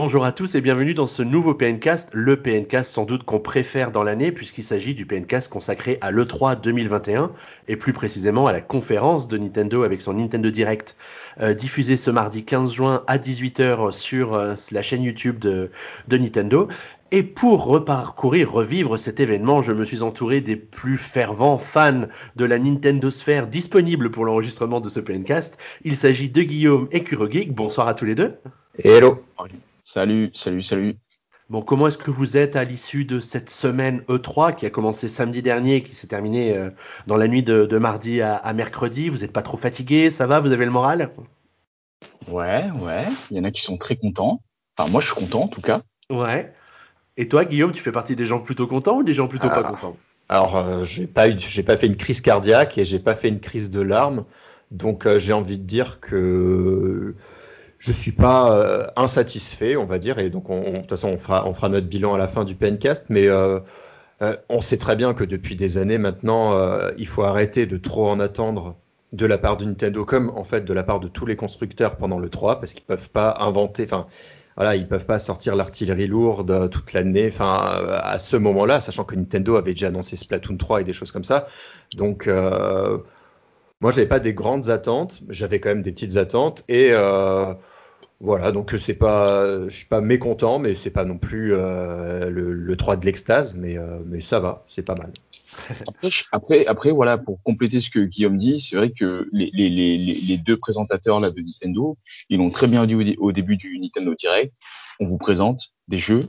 Bonjour à tous et bienvenue dans ce nouveau PNcast, le PNcast sans doute qu'on préfère dans l'année puisqu'il s'agit du PNcast consacré à l'E3 2021 et plus précisément à la conférence de Nintendo avec son Nintendo Direct euh, diffusé ce mardi 15 juin à 18h sur euh, la chaîne YouTube de, de Nintendo. Et pour reparcourir, revivre cet événement, je me suis entouré des plus fervents fans de la Nintendo Sphere disponibles pour l'enregistrement de ce PNcast. Il s'agit de Guillaume et Kurogeek. Bonsoir à tous les deux. Hello. Salut, salut, salut. Bon, comment est-ce que vous êtes à l'issue de cette semaine E3 qui a commencé samedi dernier et qui s'est terminée euh, dans la nuit de, mardi à, mercredi? Vous n'êtes pas trop fatigué? Ça va? Vous avez le moral? Ouais, ouais. Il y en a qui sont très contents. Enfin, moi, je suis content en tout cas. Ouais. Et toi, Guillaume, tu fais partie des gens plutôt contents ou des gens plutôt pas ah. contents? Alors, euh, j'ai pas eu, j'ai pas fait une crise cardiaque et j'ai pas fait une crise de larmes, donc euh, j'ai envie de dire que je suis pas euh, insatisfait, on va dire, et donc on, de toute façon on fera, on fera notre bilan à la fin du PNcast, mais on sait très bien que depuis des années maintenant, il faut arrêter de trop en attendre de la part de Nintendo comme en fait de la part de tous les constructeurs pendant le 3 parce qu'ils peuvent pas inventer enfin voilà, ils peuvent pas sortir l'artillerie lourde toute l'année. Enfin, à ce moment-là, sachant que Nintendo avait déjà annoncé Splatoon 3 et des choses comme ça. Donc, euh, moi, j'avais pas des grandes attentes. J'avais quand même des petites attentes et euh, voilà. Donc, c'est pas, je suis pas mécontent, mais c'est pas non plus euh, le, le, 3 de l'extase, mais euh, mais ça va, c'est pas mal. Après, après, voilà, pour compléter ce que Guillaume dit, c'est vrai que les, les, les, les, deux présentateurs là, de Nintendo, ils l'ont très bien dit au, début du Nintendo Direct. On vous présente des jeux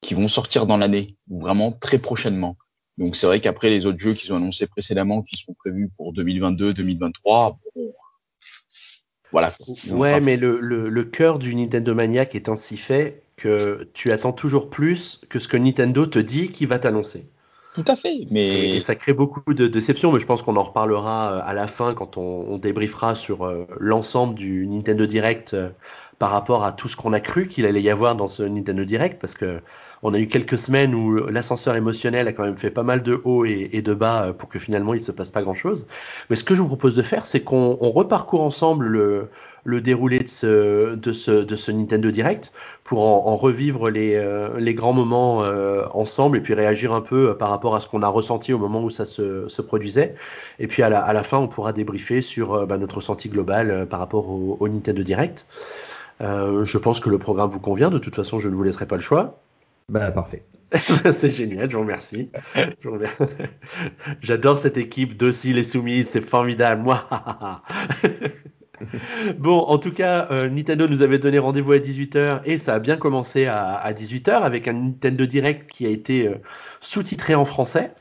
qui vont sortir dans l'année, vraiment très prochainement. Donc c'est vrai qu'après les autres jeux qu'ils ont annoncés précédemment, qui sont prévus pour 2022, 2023, voilà. Ouais, mais le, le, le cœur du Nintendo Maniac est ainsi fait que tu attends toujours plus que ce que Nintendo te dit qu'il va t'annoncer. Tout à fait. Mais... Et, ça crée beaucoup de déceptions, mais je pense qu'on en reparlera euh, à la fin quand on, on débriefera sur euh, l'ensemble du Nintendo Direct euh, par rapport à tout ce qu'on a cru qu'il allait y avoir dans ce Nintendo Direct, parce que on a eu quelques semaines où l'ascenseur émotionnel a quand même fait pas mal de hauts et, de bas euh, pour que finalement il se passe pas grand chose. Mais ce que je vous propose de faire, c'est qu'on reparcourt ensemble le, déroulé de ce, Nintendo Direct pour en, revivre les, euh, les grands moments euh, ensemble et puis réagir un peu par rapport à ce qu'on a ressenti au moment où ça se, produisait. Et puis à la, fin, on pourra débriefer sur bah, notre ressenti global par rapport au, Nintendo Direct. Je pense que le programme vous convient. De toute façon, je ne vous laisserai pas le choix. Bah, parfait. c'est génial, je vous remercie. J'adore cette équipe docile et soumise, c'est formidable. Moi, bon, en tout cas, euh, Nintendo nous avait donné rendez-vous à 18h et ça a bien commencé à, à 18h avec un Nintendo Direct qui a été euh, sous-titré en français.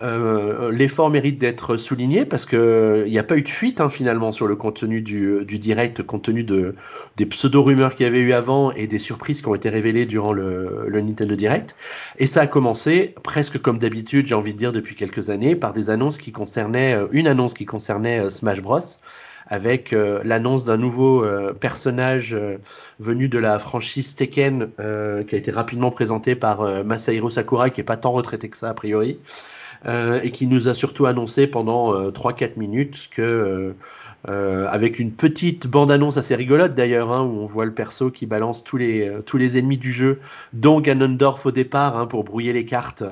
Euh, l'effort mérite d'être souligné parce que il n'y a pas eu de fuite hein, finalement sur le contenu du, du, direct, compte tenu de, des pseudo-rumeurs qu'il y avait eu avant et des surprises qui ont été révélées durant le, le Nintendo Direct. Et ça a commencé presque comme d'habitude, j'ai envie de dire depuis quelques années, par des annonces qui concernaient euh, une annonce qui concernait euh, Smash Bros avec l'annonce d'un nouveau personnage venu de la franchise Tekken qui a été rapidement présenté par Masahiro Sakurai qui est pas tant retraité que ça a priori euh, et qui nous a surtout annoncé pendant euh, 3-4 minutes que euh, euh, avec une petite bande-annonce assez rigolote d'ailleurs, hein, où on voit le perso qui balance tous les, tous les ennemis du jeu, dont Ganondorf au départ, hein, pour brouiller les cartes,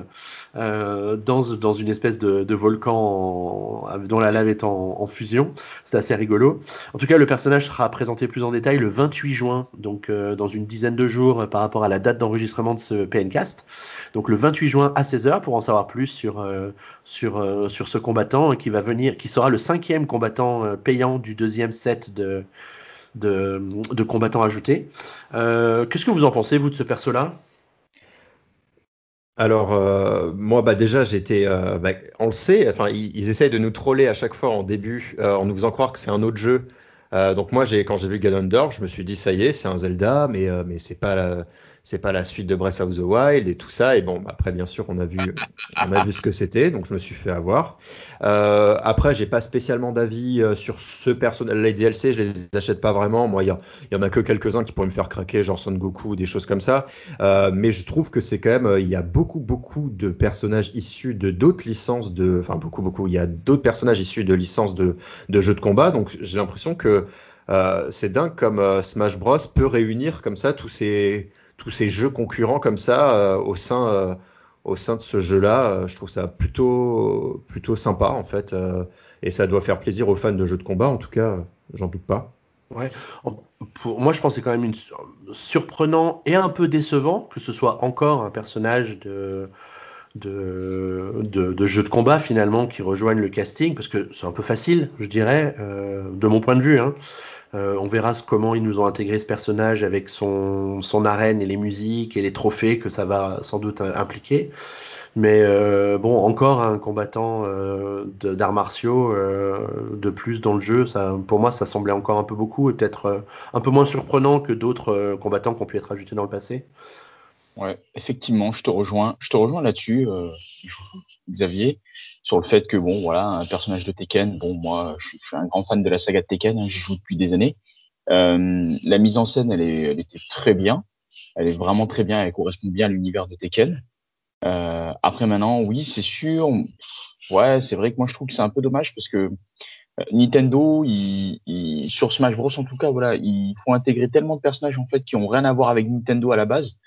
euh, dans, dans une espèce de, de volcan dont la lave est en, en fusion. C'est assez rigolo. En tout cas, le personnage sera présenté plus en détail le 28 juin, donc dans une dizaine de jours par rapport à la date d'enregistrement de ce PNcast. Donc le 28 juin à 16h pour en savoir plus sur, euh, sur, euh, sur ce combattant qui va venir, qui sera le cinquième combattant euh, payant du deuxième set de, de, combattants ajoutés. Qu'est-ce que vous en pensez, vous, de ce perso-là? Alors moi bah déjà j'étais bah, on le sait enfin ils, essayent de nous troller à chaque fois en début en nous faisant croire que c'est un autre jeu donc moi j'ai quand j'ai vu Ganondorf je me suis dit ça y est c'est un Zelda mais mais c'est pas c'est pas la suite de Breath of the Wild et tout ça. Et bon, après, bien sûr, on a vu, on a vu ce que c'était, donc je me suis fait avoir. Euh, après, j'ai pas spécialement d'avis euh, sur ce personnage. Les DLC, je les achète pas vraiment. Moi, il y, en a que quelques-uns qui pourraient me faire craquer, genre Son Goku ou des choses comme ça. Euh, mais je trouve que c'est quand même, il y a beaucoup, beaucoup de personnages issus de d'autres licences de, enfin beaucoup, beaucoup. Il y a d'autres personnages issus de licences de, de jeux de combat. Donc, j'ai l'impression que euh, c'est dingue comme Smash Bros peut réunir comme ça tous ces tous ces jeux concurrents comme ça au sein au sein de ce jeu-là. je trouve ça plutôt plutôt sympa en fait, et ça doit faire plaisir aux fans de jeux de combat. En tout cas, j'en doute pas. Ouais. Pour moi, je pense que c'est quand même surprenant et un peu décevant que ce soit encore un personnage de de, de, jeux de combat finalement qui rejoignent le casting parce que c'est un peu facile, je dirais, euh, de mon point de vue. Hein. Euh, on verra comment ils nous ont intégré ce personnage avec son, arène et les musiques et les trophées que ça va sans doute impliquer. Mais euh, bon, encore un combattant euh, d'arts martiaux de plus dans le jeu, ça, pour moi, ça semblait encore un peu beaucoup et peut-être un peu moins surprenant que d'autres combattants qui ont pu être ajoutés dans le passé. Ouais, effectivement, je te rejoins. Je te rejoins là-dessus, Xavier, sur le fait que bon, voilà, un personnage de Tekken. Bon, moi, je suis, un grand fan de la saga de Tekken. Hein, J'y joue depuis des années. la mise en scène, elle, est, elle était très bien. Elle est vraiment très bien. Elle correspond bien à l'univers de Tekken. Euh, après maintenant, oui, c'est sûr. Ouais, c'est vrai que moi je trouve que c'est un peu dommage parce que euh, Nintendo, il, sur Smash Bros en tout cas, voilà, il faut intégrer tellement de personnages en fait qui ont rien à voir avec Nintendo à la base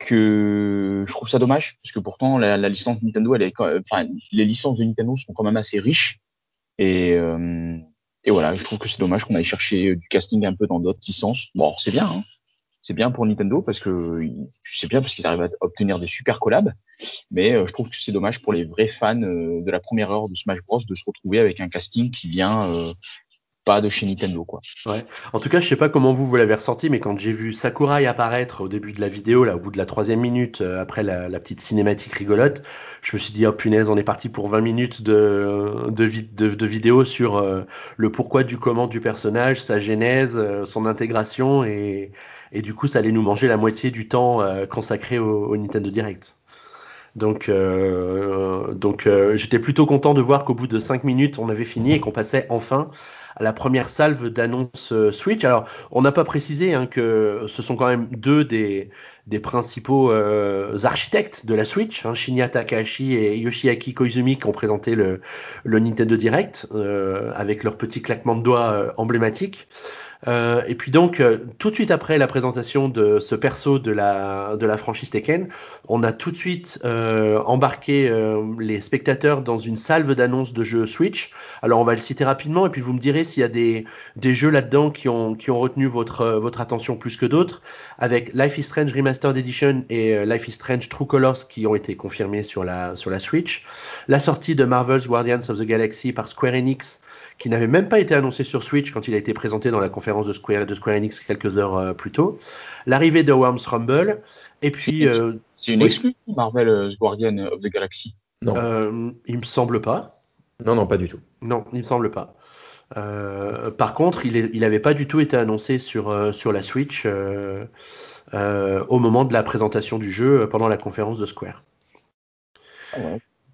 que je trouve ça dommage parce que pourtant la, licence Nintendo, elle est, enfin, les licences de Nintendo sont quand même assez riches. Et euh, et voilà, je trouve que c'est dommage qu'on aille chercher du casting un peu dans d'autres licences. Bon, c'est bien, hein, c'est bien pour Nintendo parce que c'est bien parce qu'ils arrivent à obtenir des super collabs, mais euh, je trouve que c'est dommage pour les vrais fans euh, de la première heure de Smash Bros de se retrouver avec un casting qui vient euh, de chez Nintendo quoi. En tout cas, je sais pas comment vous vous l'avez ressenti, mais quand j'ai vu Sakurai apparaître au début de la vidéo, là au bout de la troisième minute après la, petite cinématique rigolote, je me suis dit oh punaise, on est parti pour 20 minutes de de, vidéo sur le pourquoi du comment du personnage, sa genèse, son intégration et et du coup ça allait nous manger la moitié du temps euh, consacré au, Nintendo Direct. Donc, euh, donc euh, j'étais plutôt content de voir qu'au bout de 5 minutes, on avait fini et qu'on passait enfin à la première salve d'annonce Switch. Alors, on n'a pas précisé hein, que ce sont quand même deux des, principaux architectes de la Switch, hein, Shinya Takahashi et Yoshiaki Koizumi, qui ont présenté le, le Nintendo Direct avec leur petit claquement de doigts emblématique. Euh, et puis donc, euh, tout de suite après la présentation de ce perso de la, de la franchise Tekken, on a tout de suite euh, embarqué euh, les spectateurs dans une salve d'annonces de jeux Switch. Alors on va le citer rapidement et puis vous me direz s'il y a des, des jeux là-dedans qui ont, qui ont retenu votre, votre attention plus que d'autres, avec Life is Strange Remastered Edition et Life is Strange True Colors qui ont été confirmés sur la, sur la Switch, la sortie de Marvel's Guardians of the Galaxy par Square Enix qui n'avait même pas été annoncé sur Switch quand il a été présenté dans la conférence de Square, de Square Enix quelques heures euh, plus tôt. L'arrivée de Worms Rumble. Et puis. C'est une, euh, Marvel euh, Guardian of the Galaxy Non. il me semble pas. Non, non, pas du tout. Non, il me semble pas. par contre, il n'avait pas du tout été annoncé sur, sur la Switch au moment de la présentation du jeu pendant la conférence de Square.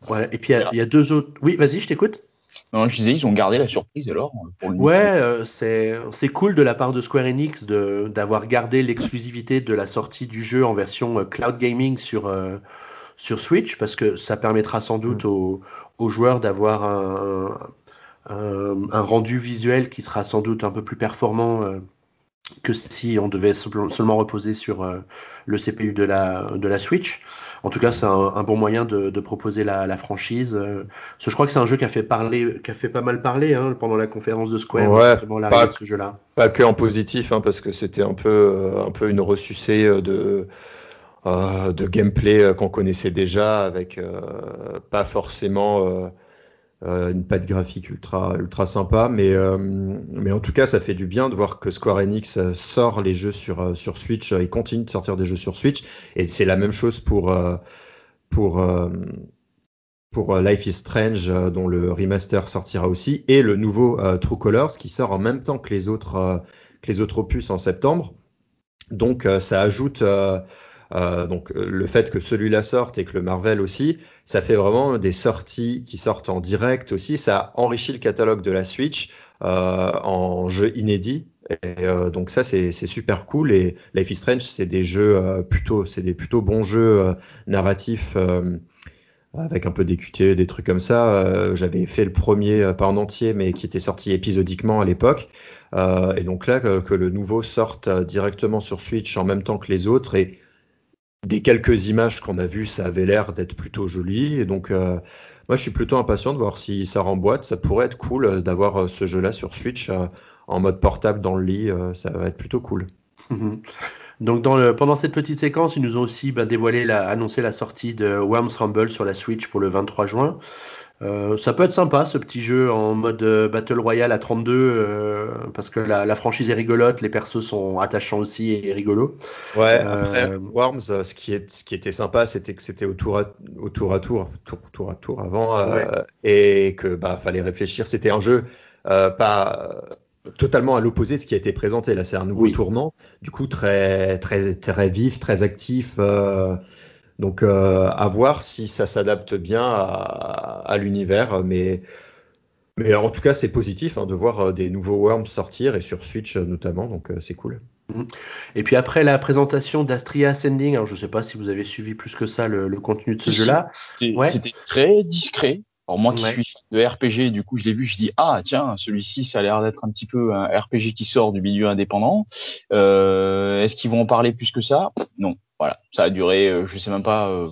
Ouais. Et puis il y, a deux autres. Oui, vas-y, je t'écoute. Non, je disais, ils ont gardé la surprise alors. Pour le ouais, euh, c'est cool de la part de Square Enix d'avoir gardé l'exclusivité de la sortie du jeu en version euh, cloud gaming sur, euh, sur Switch parce que ça permettra sans doute mm. aux, aux, joueurs d'avoir un, un, un, rendu visuel qui sera sans doute un peu plus performant que si on devait seulement reposer sur euh, le CPU de la, de la Switch. En tout cas, c'est un, bon moyen de, proposer la, franchise. Euh, je crois que c'est un jeu qui a fait parler, qui a fait pas mal parler hein, pendant la conférence de Square. Ouais, pas, ce jeu-là. Pas que en positif, hein, parce que c'était un peu, euh, un peu une ressucée de. de gameplay qu'on connaissait déjà avec pas forcément euh, une patte graphique ultra ultra sympa, mais euh, mais en tout cas ça fait du bien de voir que Square Enix euh, sort les jeux sur sur Switch, il continue de sortir des jeux sur Switch, et c'est la même chose pour pour pour Life is Strange dont le remaster sortira aussi, et le nouveau True Colors qui sort en même temps que les autres que les autres opus en septembre. Donc ça ajoute euh, donc euh, le fait que celui-là sorte et que le Marvel aussi, ça fait vraiment des sorties qui sortent en direct aussi. Ça enrichit le catalogue de la Switch euh, en jeux inédits. Et, donc ça c'est super cool. Et Life is Strange c'est des jeux plutôt c'est des plutôt bons jeux narratifs. avec un peu d'équité, des trucs comme ça. J'avais fait le premier, pas en entier, mais qui était sorti épisodiquement à l'époque. Et donc là, que, le nouveau sorte directement sur Switch en même temps que les autres. Et des quelques images qu'on a vues, ça avait l'air d'être plutôt joli. Et donc, moi, je suis plutôt impatient de voir si ça remboîte. Ça pourrait être cool d'avoir ce jeu-là sur Switch en mode portable dans le lit. ça va être plutôt cool. Donc dans le, pendant cette petite séquence, ils nous ont aussi ben, dévoilé, la, annoncé la sortie de Worms Rumble sur la Switch pour le 23 juin. Euh, ça peut être sympa ce petit jeu en mode euh, Battle Royale à 32 euh, parce que la, la, franchise est rigolote, les persos sont attachants aussi et, rigolos. Ouais, après Worms, ce qui, est, ce qui était sympa, c'était que c'était au tour à, au tour à tour, tour, tour à tour avant, et que bah fallait réfléchir. C'était un jeu pas totalement à l'opposé de ce qui a été présenté. Là, c'est un nouveau tournant, du coup très très très vif, très actif. Euh, donc euh, à voir si ça s'adapte bien à, l'univers, mais mais en tout cas c'est positif hein, de voir euh, des nouveaux Worms sortir et sur Switch notamment, donc c'est cool. Mhm. Et puis après la présentation d'Astria Ascending, alors je ne sais pas si vous avez suivi plus que ça le, contenu de ce jeu-là. C'était très discret. Alors moi qui suis de RPG, du coup je l'ai vu, je dis ah tiens celui-ci ça a l'air d'être un petit peu un RPG qui sort du milieu indépendant. Euh, Est-ce qu'ils vont en parler plus que ça? Non, voilà, ça a duré, euh, je sais même pas, euh,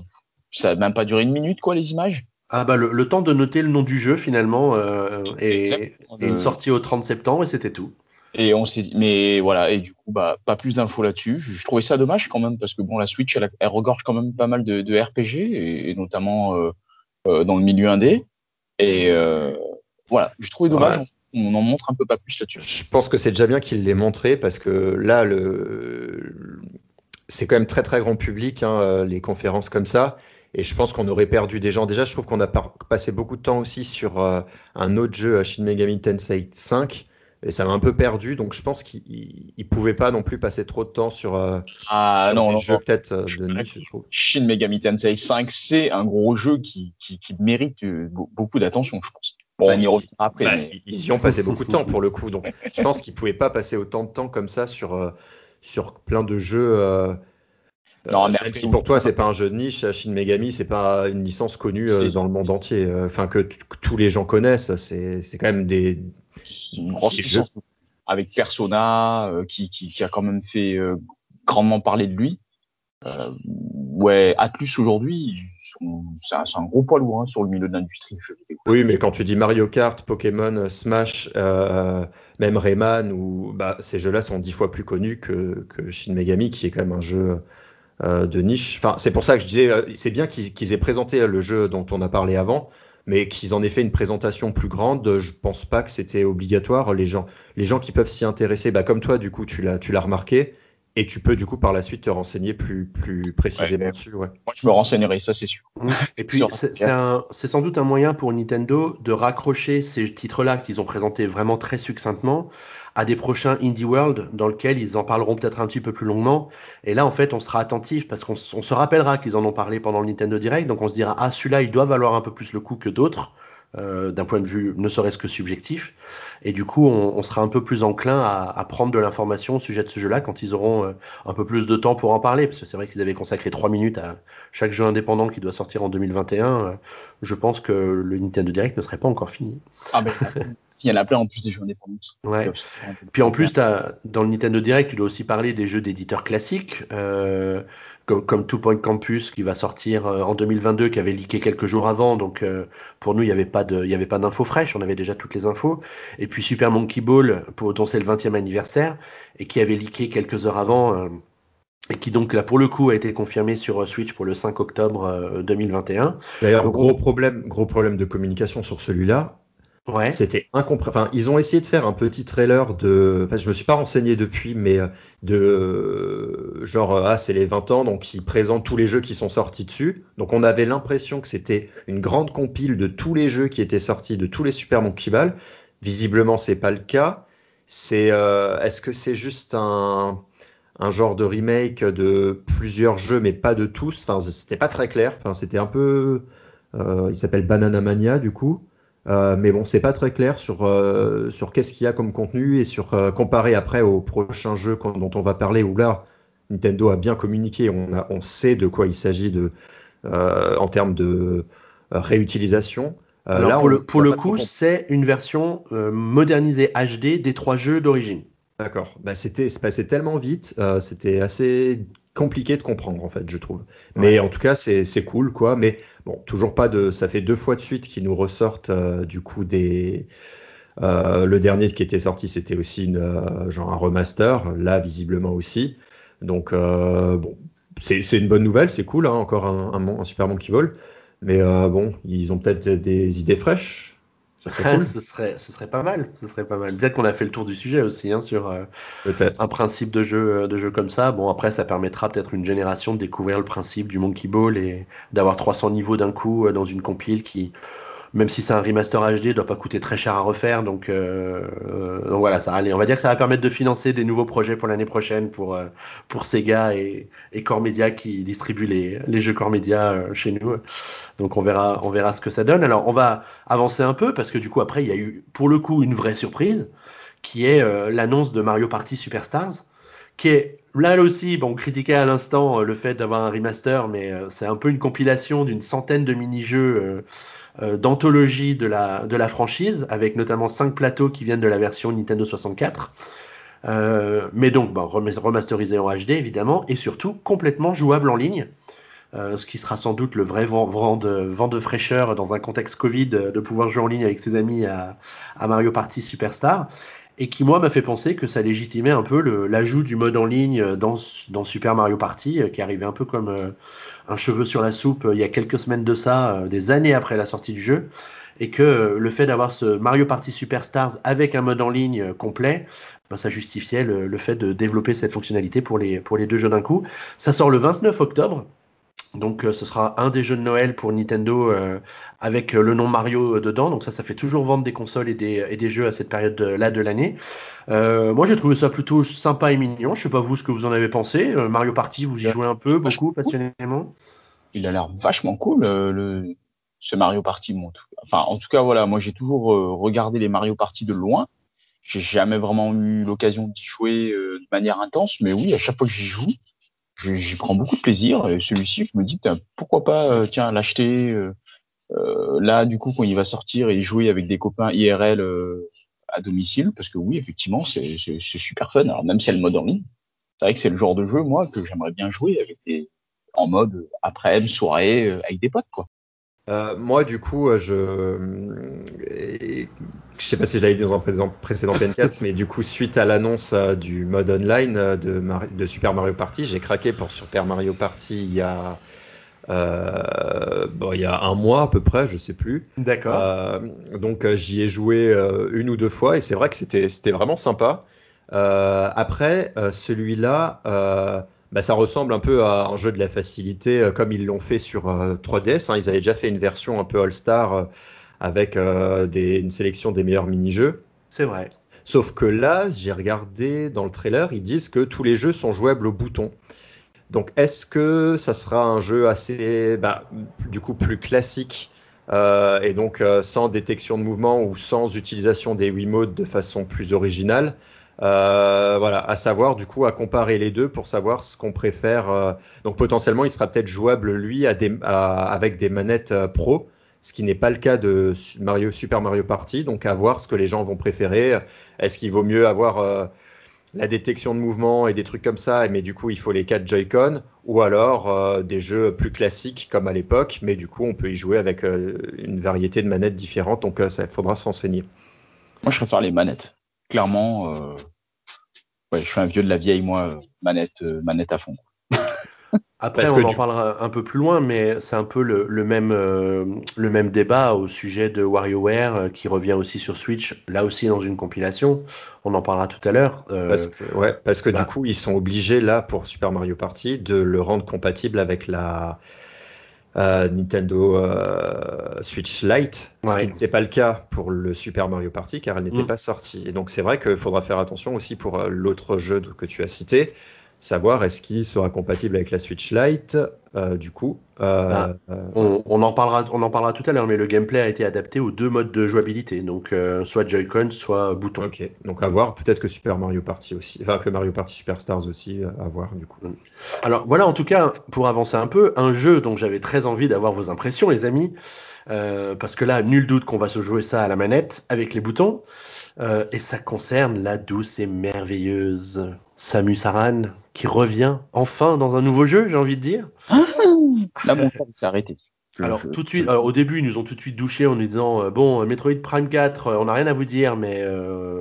ça a même pas duré une minute quoi les images. Ah bah le, temps de noter le nom du jeu finalement euh, et, une sortie au 30 septembre et c'était tout. Et on s'est mais voilà, et du coup, bah, pas plus d'infos là-dessus. Je, trouvais ça dommage quand même, parce que bon, la Switch, elle, regorge quand même pas mal de, de RPG, et, notamment euh, euh, dans le milieu indé. Et euh, voilà, je trouvais dommage. On en montre un peu pas plus là-dessus. Je pense que c'est déjà bien qu'il l'ait montré parce que là, le... c'est quand même très très grand public, hein, euh, les conférences comme ça. Et je pense qu'on aurait perdu des gens. Déjà, je trouve qu'on a passé beaucoup de temps aussi sur un autre jeu, Shin Megami Tensei 5, et ça m'a un peu perdu. Donc je pense qu'il pouvait pas non plus passer trop de temps sur, euh, ah, non, non, jeux peut-être euh, de niche. Je trouve. Shin Megami Tensei 5, c'est un gros jeu qui, qui, qui mérite euh, beaucoup d'attention, je pense. Bon, on y reviendra après. Bah, mais... Ils y ont passé beaucoup de temps pour le coup, donc je pense qu'ils pouvaient pas passer autant de temps comme ça sur euh, sur plein de jeux. Euh, non, mais si pour toi c'est pas un jeu de niche, Shin Megami c'est pas une licence connue dans le monde entier, enfin que, que tous les gens connaissent, c'est quand même des, une grosse licence avec Persona euh, qui, qui, qui, a quand même fait euh, grandement parler de lui. Euh, ouais, Atlus aujourd'hui, c'est un, gros poids lourd hein, sur le milieu de l'industrie. Oui, mais quand tu dis Mario Kart, Pokémon, Smash, euh, même Rayman, ou bah, ces jeux-là sont dix fois plus connus que, Shin Megami, qui est quand même un jeu euh, de niche. Enfin, c'est pour ça que je disais, c'est bien qu'ils aient présenté le jeu dont on a parlé avant, mais qu'ils en aient fait une présentation plus grande, je pense pas que c'était obligatoire. Les gens, les gens qui peuvent s'y intéresser, bah comme toi, du coup, tu l'as, tu l'as remarqué, et tu peux du coup par la suite te renseigner plus, plus précisément dessus. Ouais. Moi, je me renseignerai, ça c'est sûr. Et puis, c'est, c'est sans doute un moyen pour Nintendo de raccrocher ces titres-là qu'ils ont présentés vraiment très succinctement à des prochains Indie World dans lesquels ils en parleront peut-être un petit peu plus longuement. Et là, en fait, on sera attentif parce qu'on se rappellera qu'ils en ont parlé pendant le Nintendo Direct. Donc on se dira, ah, celui-là, il doit valoir un peu plus le coup que d'autres. Euh, d'un point de vue ne serait-ce que subjectif. Et du coup, on, on sera un peu plus enclin à, à prendre de l'information au sujet de ce jeu-là quand ils auront euh, un peu plus de temps pour en parler. Parce que c'est vrai qu'ils avaient consacré trois minutes à chaque jeu indépendant qui doit sortir en 2021. Euh, je pense que le Nintendo Direct ne serait pas encore fini. Ah ben, il y en a plein en plus des jeux indépendants. Ouais. Puis en plus, as, dans le Nintendo Direct, tu dois aussi parler des jeux d'éditeurs classiques, euh, comme, comme, Two Point Campus qui va sortir euh, en 2022, qui avait leaké quelques jours avant. Donc euh, pour nous, il n'y avait pas de, il y avait pas d'infos fraîches, on avait déjà toutes les infos. Et puis Super Monkey Ball, pour dont c'est le 20e anniversaire, et qui avait leaké quelques heures avant. Euh, et qui donc là pour le coup a été confirmé sur euh, Switch pour le 5 octobre 2021. D'ailleurs, gros problème, gros problème de communication sur celui-là. Ouais. C'était incompréhensible. Enfin, ils ont essayé de faire un petit trailer de. Enfin, je me suis pas renseigné depuis, mais euh, de euh, genre euh, ah c'est les 20 ans, donc ils présentent tous les jeux qui sont sortis dessus. Donc on avait l'impression que c'était une grande compile de tous les jeux qui étaient sortis, de tous les Super Monkey Ball. Visiblement, c'est pas le cas. C'est est-ce que c'est juste un un genre de remake de plusieurs jeux, mais pas de tous? Enfin, c'était pas très clair. Enfin, c'était un peu. il s'appelle Banana Mania du coup. Euh, mais bon, c'est pas très clair sur euh, sur qu'est-ce qu'il y a comme contenu et sur euh, comparé après au prochain jeu dont on va parler où là Nintendo a bien communiqué, on a on sait de quoi il s'agit de en termes de réutilisation. là, pour le, pour le coup, c'est une version modernisée HD des trois jeux d'origine. D'accord. Bah, c'était, passé tellement vite, c'était assez compliqué de comprendre en fait, je trouve. Mais en tout cas, c'est, c'est cool quoi. Mais bon, toujours pas de. Ça fait deux fois de suite qu'ils nous ressortent du coup des euh, le dernier qui était sorti, c'était aussi une, euh, genre un remaster, là visiblement aussi. Donc euh, bon, c'est une bonne nouvelle, c'est cool, hein, encore un, un, un, Super Monkey Ball. Mais bon, ils ont peut-être des idées fraîches. Ça serait cool. ce, serait, ce serait pas mal. Ce serait pas mal. Peut-être qu'on a fait le tour du sujet aussi hein, sur un principe de jeu, de jeu comme ça. Bon, après, ça permettra peut-être une génération de découvrir le principe du Monkey Ball et d'avoir 300 niveaux d'un coup dans une compile qui, même si c'est un remaster HD, doit pas coûter très cher à refaire. Donc, euh, euh, donc voilà, ça, allez, on va dire que ça va permettre de financer des nouveaux projets pour l'année prochaine pour euh, pour Sega et, et Core Media qui distribuent les, les jeux Core Media chez nous. Donc on verra on verra ce que ça donne. Alors on va avancer un peu parce que du coup après il y a eu pour le coup une vraie surprise qui est l'annonce de Mario Party Superstars qui est là aussi, bon, on critiquait à l'instant le fait d'avoir un remaster, mais c'est un peu une compilation d'une centaine de mini-jeux d'anthologie de la, de la franchise, avec notamment cinq plateaux qui viennent de la version Nintendo 64. Euh, mais donc bon, remasterisé en HD évidemment, et surtout complètement jouable en ligne. Euh, ce qui sera sans doute le vrai vent, de, vent de fraîcheur dans un contexte Covid de pouvoir jouer en ligne avec ses amis à, à Mario Party Superstar et qui moi m'a fait penser que ça légitimait un peu l'ajout du mode en ligne dans, Super Mario Party, qui arrivait un peu comme un cheveu sur la soupe euh, il y a quelques semaines de ça, euh, des années après la sortie du jeu, et que euh, le fait d'avoir ce Mario Party Superstars avec un mode en ligne complet, ben, ça justifiait le, fait de développer cette fonctionnalité pour les deux jeux d'un coup. Ça sort le 29 octobre. Donc ce sera un des jeux de Noël pour Nintendo avec le nom Mario dedans. Donc ça, ça fait toujours vendre des consoles et des, et des jeux à cette période-là de l'année. Euh, moi, j'ai trouvé ça plutôt sympa et mignon. Je sais pas vous ce que vous en avez pensé. Euh, Mario Party, vous y jouez un peu, beaucoup, passionnément? Il a l'air vachement cool, euh, le, ce Mario Party. enfin, en tout cas, voilà, moi j'ai toujours regardé les Mario Party de loin. J'ai jamais vraiment eu l'occasion d'y jouer de manière intense, mais oui, à chaque fois que j'y joue, j'y prends beaucoup de plaisir. Et celui-ci, je me dis, pourquoi pas, tiens, l'acheter. là, du coup, quand il va sortir et jouer avec des copains IRL à domicile, parce que oui, effectivement, c'est super fun. Alors même si elle le mode en ligne, c'est vrai que c'est le genre de jeu, moi, que j'aimerais bien jouer avec des, en mode après soirée, euh, avec des potes, quoi. Euh, moi, du coup, euh, je, je sais pas si je l'avais dit dans un précédent, précédent Pencast, mais du coup, suite à l'annonce du mode online de, de Super Mario Party, j'ai craqué pour Super Mario Party il y a euh, bon, il y a un mois à peu près, je sais plus. D'accord. Euh, donc euh, j'y ai joué euh, une ou deux fois et c'est vrai que c'était c'était vraiment sympa. Euh, après celui-là, bah, ça ressemble un peu à un jeu de la facilité comme ils l'ont fait sur 3DS. Hein. Ils avaient déjà fait une version un peu All-Star avec des, une sélection des meilleurs mini-jeux. C'est vrai. Sauf que là, j'ai regardé dans le trailer, ils disent que tous les jeux sont jouables au bouton. Donc, est-ce que ça sera un jeu assez, bah, du coup, plus classique euh, et donc euh, sans détection de mouvement ou sans utilisation des Wiimotes de façon plus originale euh, Voilà, à savoir du coup à comparer les deux pour savoir ce qu'on préfère. Euh, donc potentiellement, il sera peut-être jouable lui avec des manettes euh, pro ce qui n'est pas le cas de Mario, Super Mario Party. Donc à voir ce que les gens vont préférer. Est-ce qu'il vaut mieux avoir la détection de mouvement et des trucs comme ça, mais du coup il faut les 4 Joy-Con, ou alors des jeux plus classiques comme à l'époque, mais du coup on peut y jouer avec une variété de manettes différentes, donc ça faudra s'enseigner. Moi je préfère les manettes. Clairement, ouais, je suis un vieux de la vieille, moi, manette, manette à fond. Après, on en parlera un peu plus loin, mais c'est un peu le, même, euh, le même débat au sujet de WarioWare euh, qui revient aussi sur Switch, là aussi dans une compilation. On en parlera tout à l'heure. Euh, parce que, ouais, parce que du bah. coup, ils sont obligés, là, pour Super Mario Party, de le rendre compatible avec la Nintendo Switch Lite, ce qui n'était pas le cas pour le Super Mario Party, car elle n'était mm. pas sortie. Et donc, c'est vrai qu'il faudra faire attention aussi pour l'autre jeu que tu as cité savoir est-ce qu'il sera compatible avec la Switch Lite euh, du coup. Euh, ah, on, on, en parlera, on en parlera tout à l'heure, mais le gameplay a été adapté aux deux modes de jouabilité, donc euh, soit Joy-Con, soit bouton. Ok, donc à voir, peut-être que Super Mario Party aussi, enfin que Mario Party Superstars aussi, à voir du coup. Alors voilà, en tout cas, pour avancer un peu, un jeu dont j'avais très envie d'avoir vos impressions, les amis. parce que là, nul doute qu'on va se jouer ça à la manette avec les boutons. Et ça concerne la douce et merveilleuse Samus Aran qui revient enfin dans un nouveau jeu, j'ai envie de dire. Ah, là, mon frère s'est arrêté. Alors tout de suite, au début, ils nous ont tout de suite douché en nous disant euh, bon, euh, Metroid Prime 4, euh, on n'a rien à vous dire, mais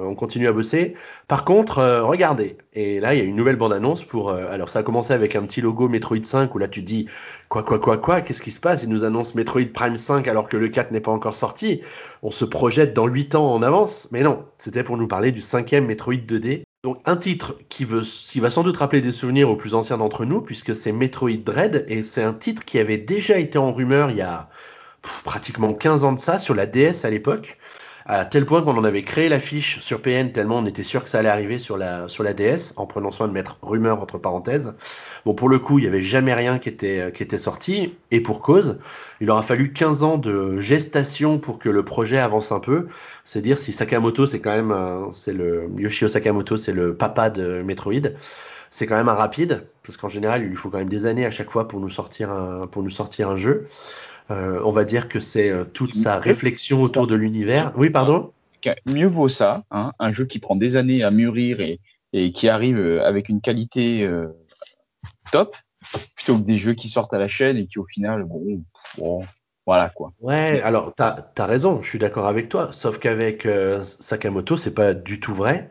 on continue à bosser. Par contre, regardez. Et là, il y a une nouvelle bande-annonce pour. alors ça a commencé avec un petit logo Metroid 5 où là tu te dis quoi quoi quoi quoi, qu'est-ce qui se passe? Ils nous annoncent Metroid Prime 5 alors que le 4 n'est pas encore sorti. On se projette dans 8 ans en avance, mais non, c'était pour nous parler du cinquième Metroid 2D donc un titre qui, veut, qui va sans doute rappeler des souvenirs aux plus anciens d'entre nous, puisque c'est Metroid Dread, et c'est un titre qui avait déjà été en rumeur il y a pratiquement 15 ans de ça, sur la DS à l'époque à tel point qu'on en avait créé l'affiche sur PN tellement on était sûr que ça allait arriver sur la sur la DS en prenant soin de mettre rumeur entre parenthèses. Bon pour le coup, il y avait jamais rien qui était qui était sorti et pour cause, il aura fallu 15 ans de gestation pour que le projet avance un peu. C'est dire si Sakamoto c'est quand même c'est le Yoshio Sakamoto, c'est le papa de Metroid. C'est quand même un rapide parce qu'en général, il lui faut quand même des années à chaque fois pour nous sortir un pour nous sortir un jeu. Euh, on va dire que c'est euh, toute sa réflexion autour de l'univers. Oui, pardon? Mieux vaut ça, hein, un jeu qui prend des années à mûrir et, qui arrive euh, avec une qualité top, plutôt que des jeux qui sortent à la chaîne et qui au final, bon, voilà quoi. Ouais, alors t'as as raison, je suis d'accord avec toi. Sauf qu'avec Sakamoto, c'est pas du tout vrai.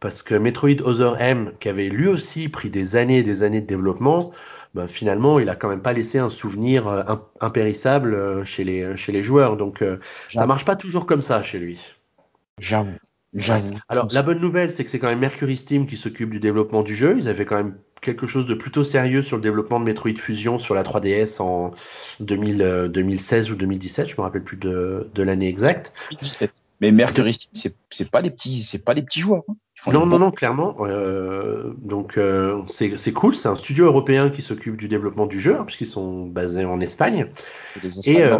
Parce que Metroid Other M, qui avait lui aussi pris des années et des années de développement, ben, finalement, il a quand même pas laissé un souvenir euh, impérissable euh, chez les, chez les joueurs. Donc, euh, ça marche pas toujours comme ça chez lui. J'avoue. Alors, la bonne nouvelle, c'est que c'est quand même Mercury Steam qui s'occupe du développement du jeu. Ils avaient quand même quelque chose de plutôt sérieux sur le développement de Metroid Fusion sur la 3DS en 2016 ou 2017. Je me rappelle plus de, de l'année exacte. Mais Mercury Steam, c'est pas des petits, c'est pas des petits joueurs. Hein. Non, non, non, clairement. Euh, donc euh, c'est cool. C'est un studio européen qui s'occupe du développement du jeu, hein, puisqu'ils sont basés en Espagne. Et, euh,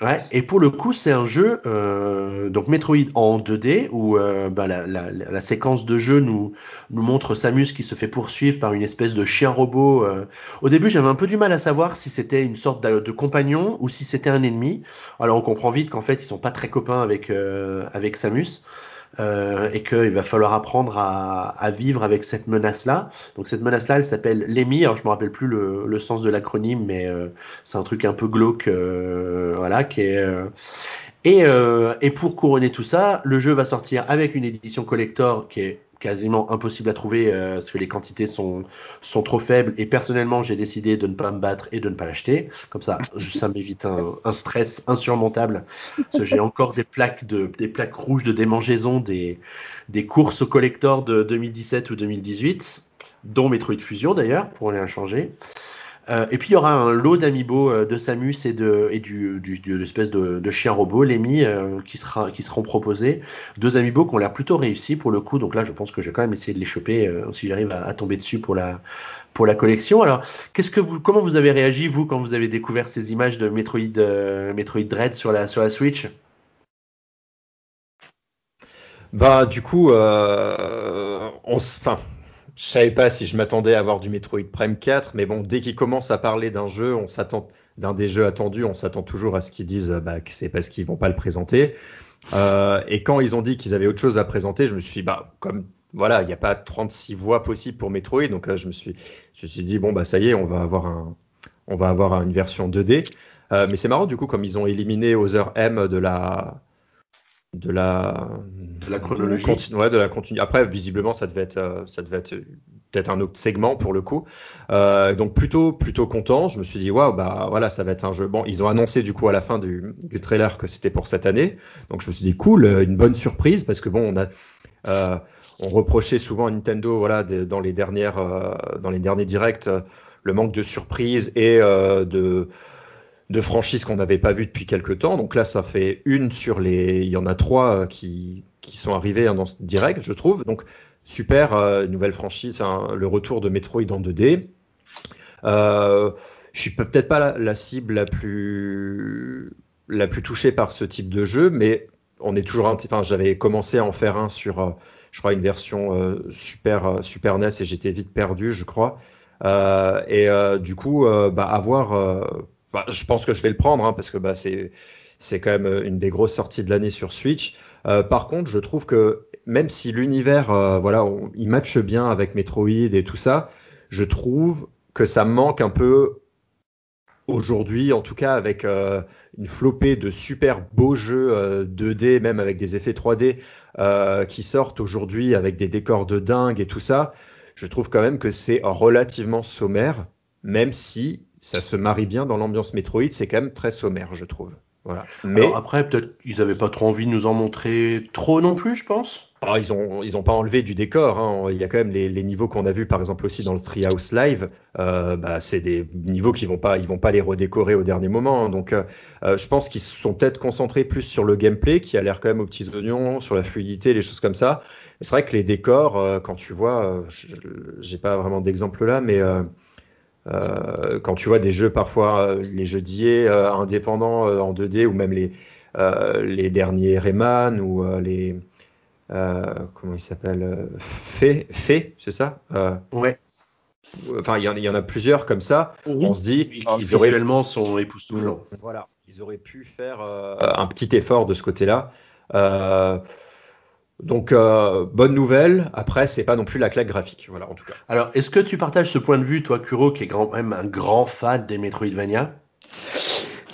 ouais, et pour le coup, c'est un jeu, euh, donc Metroid en 2D, où euh, bah, la, la, la, séquence de jeu nous, nous montre Samus qui se fait poursuivre par une espèce de chien robot. Euh. Au début, j'avais un peu du mal à savoir si c'était une sorte de, de, compagnon ou si c'était un ennemi. Alors on comprend vite qu'en fait, ils sont pas très copains avec, avec Samus euh, et qu'il va falloir apprendre à, à vivre avec cette menace-là. Donc cette menace-là, elle s'appelle l'EMI. Alors je me rappelle plus le, le sens de l'acronyme, mais euh, c'est un truc un peu glauque, euh, voilà, qui est euh, et, et, pour couronner tout ça, le jeu va sortir avec une édition collector qui est quasiment impossible à trouver euh, parce que les quantités sont, sont trop faibles. Et personnellement, j'ai décidé de ne pas me battre et de ne pas l'acheter. Comme ça, ça m'évite un, un, stress insurmontable. J'ai encore des plaques, de, des plaques rouges de démangeaison des, des courses au collector de 2017 ou 2018, dont Metroid Fusion d'ailleurs, pour rien changer. Euh, et puis il y aura un lot d'amiibo euh, de Samus et de et du, du de l'espèce de, de, chien robot Lemmy euh, qui sera qui seront proposés. Deux amiibo qui ont l'air plutôt réussis pour le coup. Donc là, je pense que je vais quand même essayer de les choper si j'arrive à, à, tomber dessus pour la pour la collection. Alors, qu'est-ce que vous comment vous avez réagi vous quand vous avez découvert ces images de Metroid Metroid Dread sur la sur la Switch? Bah du coup, on enfin je savais pas si je m'attendais à avoir du Metroid Prime 4, mais bon, dès qu'ils commencent à parler d'un jeu, on s'attend d'un des jeux attendus, on s'attend toujours à ce qu'ils disent bah, que c'est parce qu'ils vont pas le présenter. Euh, et quand ils ont dit qu'ils avaient autre chose à présenter, je me suis dit, bah, comme voilà, il n'y a pas 36 voix possibles pour Metroid, donc euh, je me suis, je suis dit bon bah ça y est, on va avoir une version 2D. Euh, mais c'est marrant du coup, comme ils ont éliminé Other M de la, de la, de la chronologie. Ouais, de la continue. Après, visiblement, ça devait être, euh, ça devait être peut-être un autre segment pour le coup. Euh, donc plutôt, plutôt content. Je me suis dit, waouh, bah voilà, ça va être un jeu. Bon, ils ont annoncé du coup à la fin du, du trailer que c'était pour cette année. Donc je me suis dit, cool, euh, une bonne surprise parce que bon, on a, euh, on reprochait souvent à Nintendo, voilà, de, dans les dernières, euh, dans les derniers directs, le manque de surprise et de de franchises qu'on n'avait pas vues depuis quelques temps. Donc là, ça fait une sur les. Il y en a trois euh, qui, qui sont arrivés hein, dans ce direct, je trouve. Donc super, euh, nouvelle franchise, hein, le retour de Metroid en 2D. Euh, je suis peut-être pas la, cible la plus la plus touchée par ce type de jeu, mais on est toujours. Enfin, j'avais commencé à en faire un sur, je crois, une version super super NES et j'étais vite perdu, je crois. et du coup, bah, avoir bah, je pense que je vais le prendre hein, parce que bah, c'est quand même une des grosses sorties de l'année sur Switch. par contre, je trouve que même si l'univers, voilà, il matche bien avec Metroid et tout ça, je trouve que ça manque un peu aujourd'hui, en tout cas avec euh, une flopée de super beaux jeux 2D, euh, même avec des effets 3D euh, qui sortent aujourd'hui avec des décors de dingue et tout ça, je trouve quand même que c'est relativement sommaire, même si ça se marie bien dans l'ambiance Metroid, c'est quand même très sommaire, je trouve. Voilà. Mais après, peut-être qu'ils n'avaient pas trop envie de nous en montrer trop non plus, je pense. Alors, ils ont ils ont pas enlevé du décor. Hein. Il y a quand même les, les niveaux qu'on a vus, par exemple aussi dans le Treehouse Live. Euh, bah, c'est des niveaux qui vont pas ils vont pas les redécorer au dernier moment. Donc, euh, je pense qu'ils se sont peut-être concentrés plus sur le gameplay, qui a l'air quand même aux petits oignons, sur la fluidité, les choses comme ça. C'est vrai que les décors, euh, quand tu vois, j'ai pas vraiment d'exemple là, mais quand tu vois des jeux parfois les jeux d'IA indépendants en 2D ou même les les derniers Rayman ou les euh, comment il s'appelle euh, Fé, c'est ça euh, Ouais. Enfin, il y, en a plusieurs comme ça. On se dit qu'ils auraient réellement sont époustouflants. Voilà, ils auraient pu faire un petit effort de ce côté-là. Donc bonne nouvelle. Après, c'est pas non plus la claque graphique, voilà en tout cas. Alors, est-ce que tu partages ce point de vue, toi, Kuro, qui est quand même un grand fan des Metroidvania?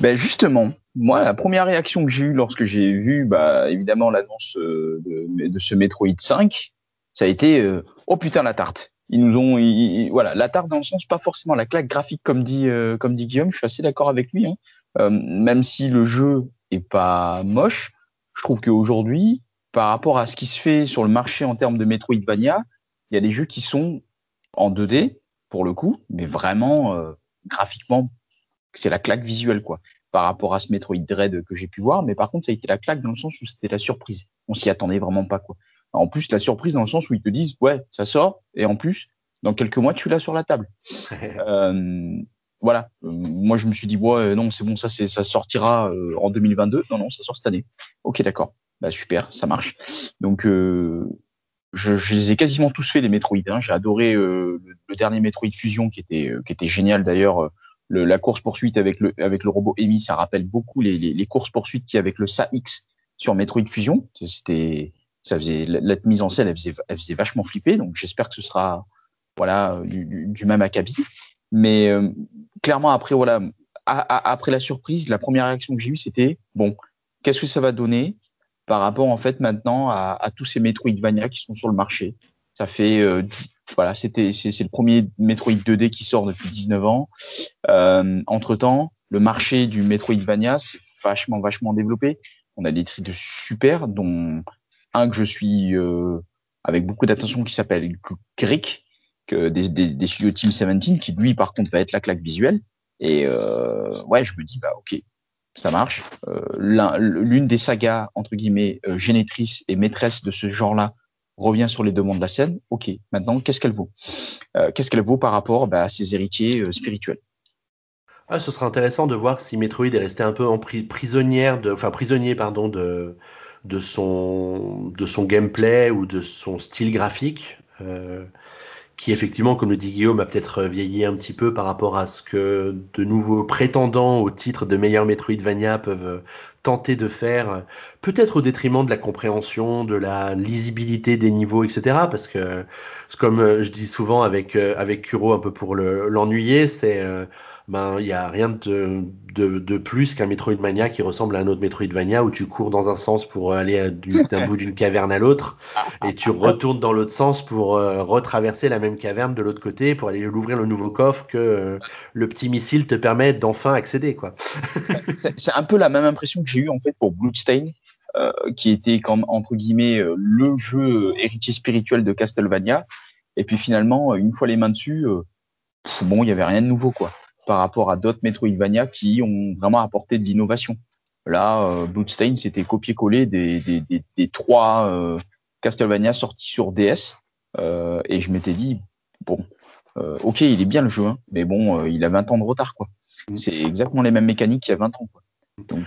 Ben justement, moi, la première réaction que j'ai eue lorsque j'ai vu, bah, évidemment, l'annonce euh, de, ce Metroid 5, ça a été euh, oh putain la tarte. Ils nous ont, voilà, la tarte dans le sens pas forcément la claque graphique comme dit euh, comme dit Guillaume. Je suis assez d'accord avec lui. Hein. même si le jeu est pas moche, je trouve qu'aujourd'hui, par rapport à ce qui se fait sur le marché en termes de Metroidvania, il y a des jeux qui sont en 2D pour le coup, mais vraiment graphiquement, c'est la claque visuelle quoi par rapport à ce Metroid Dread que j'ai pu voir, mais par contre, ça a été la claque dans le sens où c'était la surprise. On s'y attendait vraiment pas, quoi. En plus, la surprise dans le sens où ils te disent, ouais, ça sort, et en plus, dans quelques mois, tu l'as sur la table. euh, voilà. Euh, moi, je me suis dit, ouais, non, c'est bon, ça, c'est, ça sortira euh, en 2022. Non, non, ça sort cette année. Ok, d'accord. Bah, super, ça marche. Donc, euh, je, les ai quasiment tous fait, les Metroid. Hein. J'ai adoré le, le, dernier Metroid Fusion, qui était, qui était génial d'ailleurs la course poursuite avec le avec le robot Amy, ça rappelle beaucoup les, les, courses poursuites qui avec le SA-X sur Metroid Fusion. C'était ça faisait la, mise en scène, elle faisait, elle faisait vachement flipper. Donc j'espère que ce sera voilà du, même acabit. Mais euh, clairement après voilà après la surprise, la première réaction que j'ai eue c'était bon qu'est-ce que ça va donner? Par rapport en fait maintenant à, à tous ces Metroidvania qui sont sur le marché. Ça fait euh, voilà, c'était c'est le premier Metroid 2D qui sort depuis 19 ans. Euh, entre temps, le marché du Metroidvania s'est vachement vachement développé. On a des titres super, dont un que je suis euh, avec beaucoup d'attention qui s'appelle Crick, que des, des, des, studios Team 17, qui lui par contre va être la claque visuelle. Et euh, ouais, je me dis bah ok, ça marche. Euh, L'une des sagas entre guillemets euh, génétrices et maîtresses de ce genre-là revient sur les demandes de la scène. Ok, maintenant, qu'est-ce qu'elle vaut? Euh, Qu'est-ce qu'elle vaut par rapport bah, à ses héritiers spirituels? Ah, Ce sera intéressant de voir si Metroid est resté un peu en prisonnière, prisonnier pardon, de, son, gameplay ou de son style graphique. Qui effectivement, comme le dit Guillaume, a peut-être vieilli un petit peu par rapport à ce que de nouveaux prétendants au titre de meilleur Metroidvania peuvent tenter de faire, peut-être au détriment de la compréhension, de la lisibilité des niveaux, etc. Parce que, comme je dis souvent avec avec Kuro, un peu pour l'ennuyer, c'est euh, ben il y a rien de, de, de plus qu'un Metroidvania qui ressemble à un autre Metroidvania où tu cours dans un sens pour aller d'un bout d'une caverne à l'autre et tu retournes dans l'autre sens pour euh, retraverser la même caverne de l'autre côté pour aller ouvrir le nouveau coffre que euh, le petit missile te permet d'enfin accéder quoi. C'est un peu la même impression que j'ai eu en fait pour Bloodstain. Euh, qui était comme entre guillemets le jeu héritier spirituel de Castlevania et puis finalement une fois les mains dessus bon il y avait rien de nouveau quoi par rapport à d'autres Metroidvania qui ont vraiment apporté de l'innovation. Là, euh, Bloodstain, c'était copier-coller des, des, des, trois euh, Castlevania sortis sur DS. Euh, et je m'étais dit, bon, euh, ok, il est bien le jeu, hein, mais bon, il a 20 ans de retard, quoi. Mm. C'est exactement les mêmes mécaniques qu'il y a 20 ans, quoi. Donc,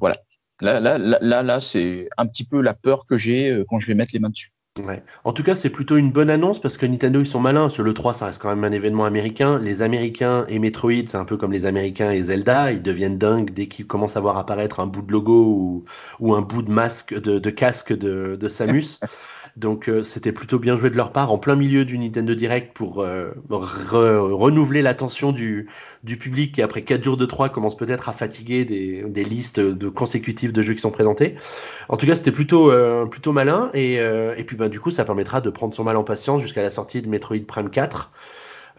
voilà. Là, là, là, là, là c'est un petit peu la peur que j'ai quand je vais mettre les mains dessus. En tout cas, c'est plutôt une bonne annonce parce que Nintendo, ils sont malins. Sur le 3, ça reste quand même un événement américain. Les Américains et Metroid, c'est un peu comme les Américains et Zelda. Ils deviennent dingues dès qu'ils commencent à voir apparaître un bout de logo ou, un bout de masque, de, casque de Samus. Donc euh, c'était plutôt bien joué de leur part en plein milieu du Nintendo Direct pour euh, renouveler l'attention du, du public qui après 4 jours de 3 commence peut-être à fatiguer des, des, listes de consécutives de jeux qui sont présentés. En tout cas c'était plutôt, euh, plutôt malin et, et puis ben, du coup ça permettra de prendre son mal en patience jusqu'à la sortie de Metroid Prime 4.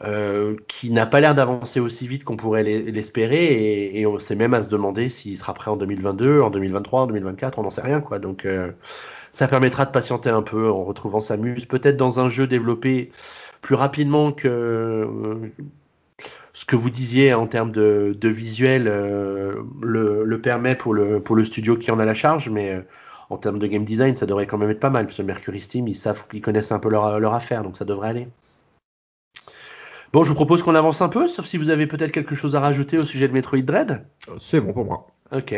Euh, qui n'a pas l'air d'avancer aussi vite qu'on pourrait l'espérer et, et on sait même à se demander s'il sera prêt en 2022, en 2023, en 2024, on n'en sait rien quoi. Donc euh, ça permettra de patienter un peu en retrouvant Samus, peut-être dans un jeu développé plus rapidement que euh, ce que vous disiez en termes de, visuel euh, le, permet pour le, studio qui en a la charge, mais euh, en termes de game design, ça devrait quand même être pas mal, parce que Mercury Steam, ils savent qu'ils connaissent un peu leur affaire, donc ça devrait aller. Bon, je vous propose qu'on avance un peu, sauf si vous avez peut-être quelque chose à rajouter au sujet de Metroid Dread. C'est bon pour moi. Ok.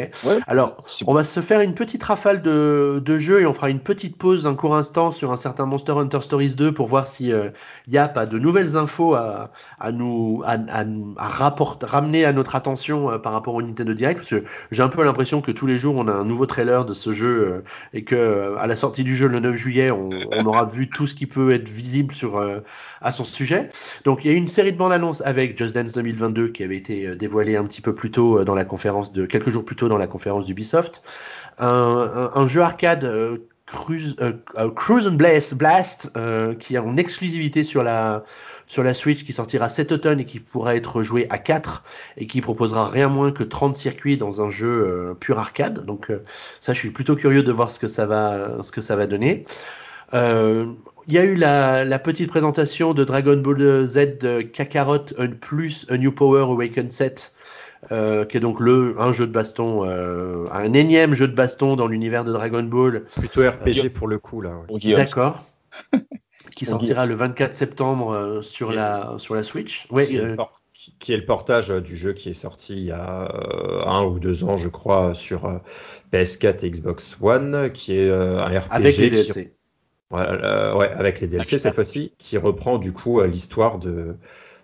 Alors, on va se faire une petite rafale de, de jeux et on fera une petite pause un court instant sur un certain Monster Hunter Stories 2 pour voir si euh, Yap a de nouvelles infos à, à nous à, à, à rapporter, ramener à notre attention euh, par rapport au Nintendo Direct parce que j'ai un peu l'impression que tous les jours on a un nouveau trailer de ce jeu euh, et que euh, à la sortie du jeu le 9 juillet on, on aura vu tout ce qui peut être visible sur à son sujet. Donc il y a eu une série de bandes annonces avec Just Dance 2022 qui avait été dévoilée un petit peu plus tôt dans la conférence de quelques jours plutôt dans la conférence d'Ubisoft. Un, un, jeu arcade euh, Cruise, euh, euh, and Blast, Blast qui est en exclusivité sur la sur la Switch qui sortira cet automne et qui pourra être joué à 4 et qui proposera rien moins que 30 circuits dans un jeu pur arcade. Donc ça, je suis plutôt curieux de voir ce que ça va, ce que ça va donner. Il y a eu la, petite présentation de Dragon Ball Z Kakarot plus A New Power Awakened Set euh, qui est donc le un jeu de baston, euh, un énième jeu de baston dans l'univers de Dragon Ball. Plutôt RPG pour le coup là. D'accord. qui sortira le 24 septembre euh, sur la sur la Switch. Ouais, qui, est qui, est le portage du jeu qui est sorti il y a un ou deux ans, je crois, sur PS4 et Xbox One, qui est un RPG. Avec les DLC. ouais, avec les DLC cette fois-ci, qui reprend du coup l'histoire de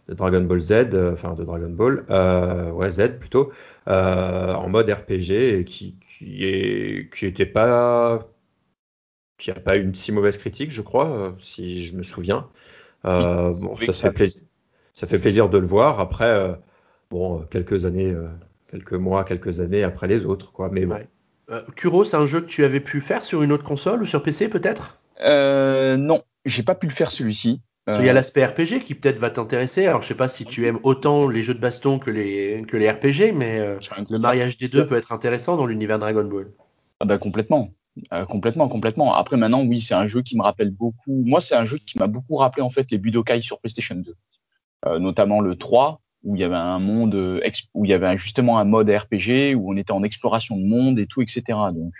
de Dragon Ball Z, euh, enfin de Dragon Ball, euh, ouais Z plutôt, euh, en mode RPG et qui, qui est qui était pas qui a pas une si mauvaise critique, je crois, si je me souviens. bon, ça fait plaisir, ça fait plaisir de le voir. Après, bon, quelques années, quelques mois, quelques années après les autres, quoi. Mais bon. Kuro, c'est un jeu que tu avais pu faire sur une autre console ou sur PC peut-être? Euh, Non, j'ai pas pu le faire celui-ci. Il y a euh, l'aspect RPG qui peut-être va t'intéresser. Alors je sais pas si tu aimes autant les jeux de baston que les, que les RPG, mais euh, le mariage des deux peut être intéressant dans l'univers Dragon Ball. Ah bah complètement. Euh, complètement, complètement. Après maintenant, oui, c'est un jeu qui me rappelle beaucoup. Moi, c'est un jeu qui m'a beaucoup rappelé en fait les Budokai sur PlayStation 2, euh, notamment le 3 où il y avait un monde où il y avait justement un mode RPG où on était en exploration de monde et tout, etc. Donc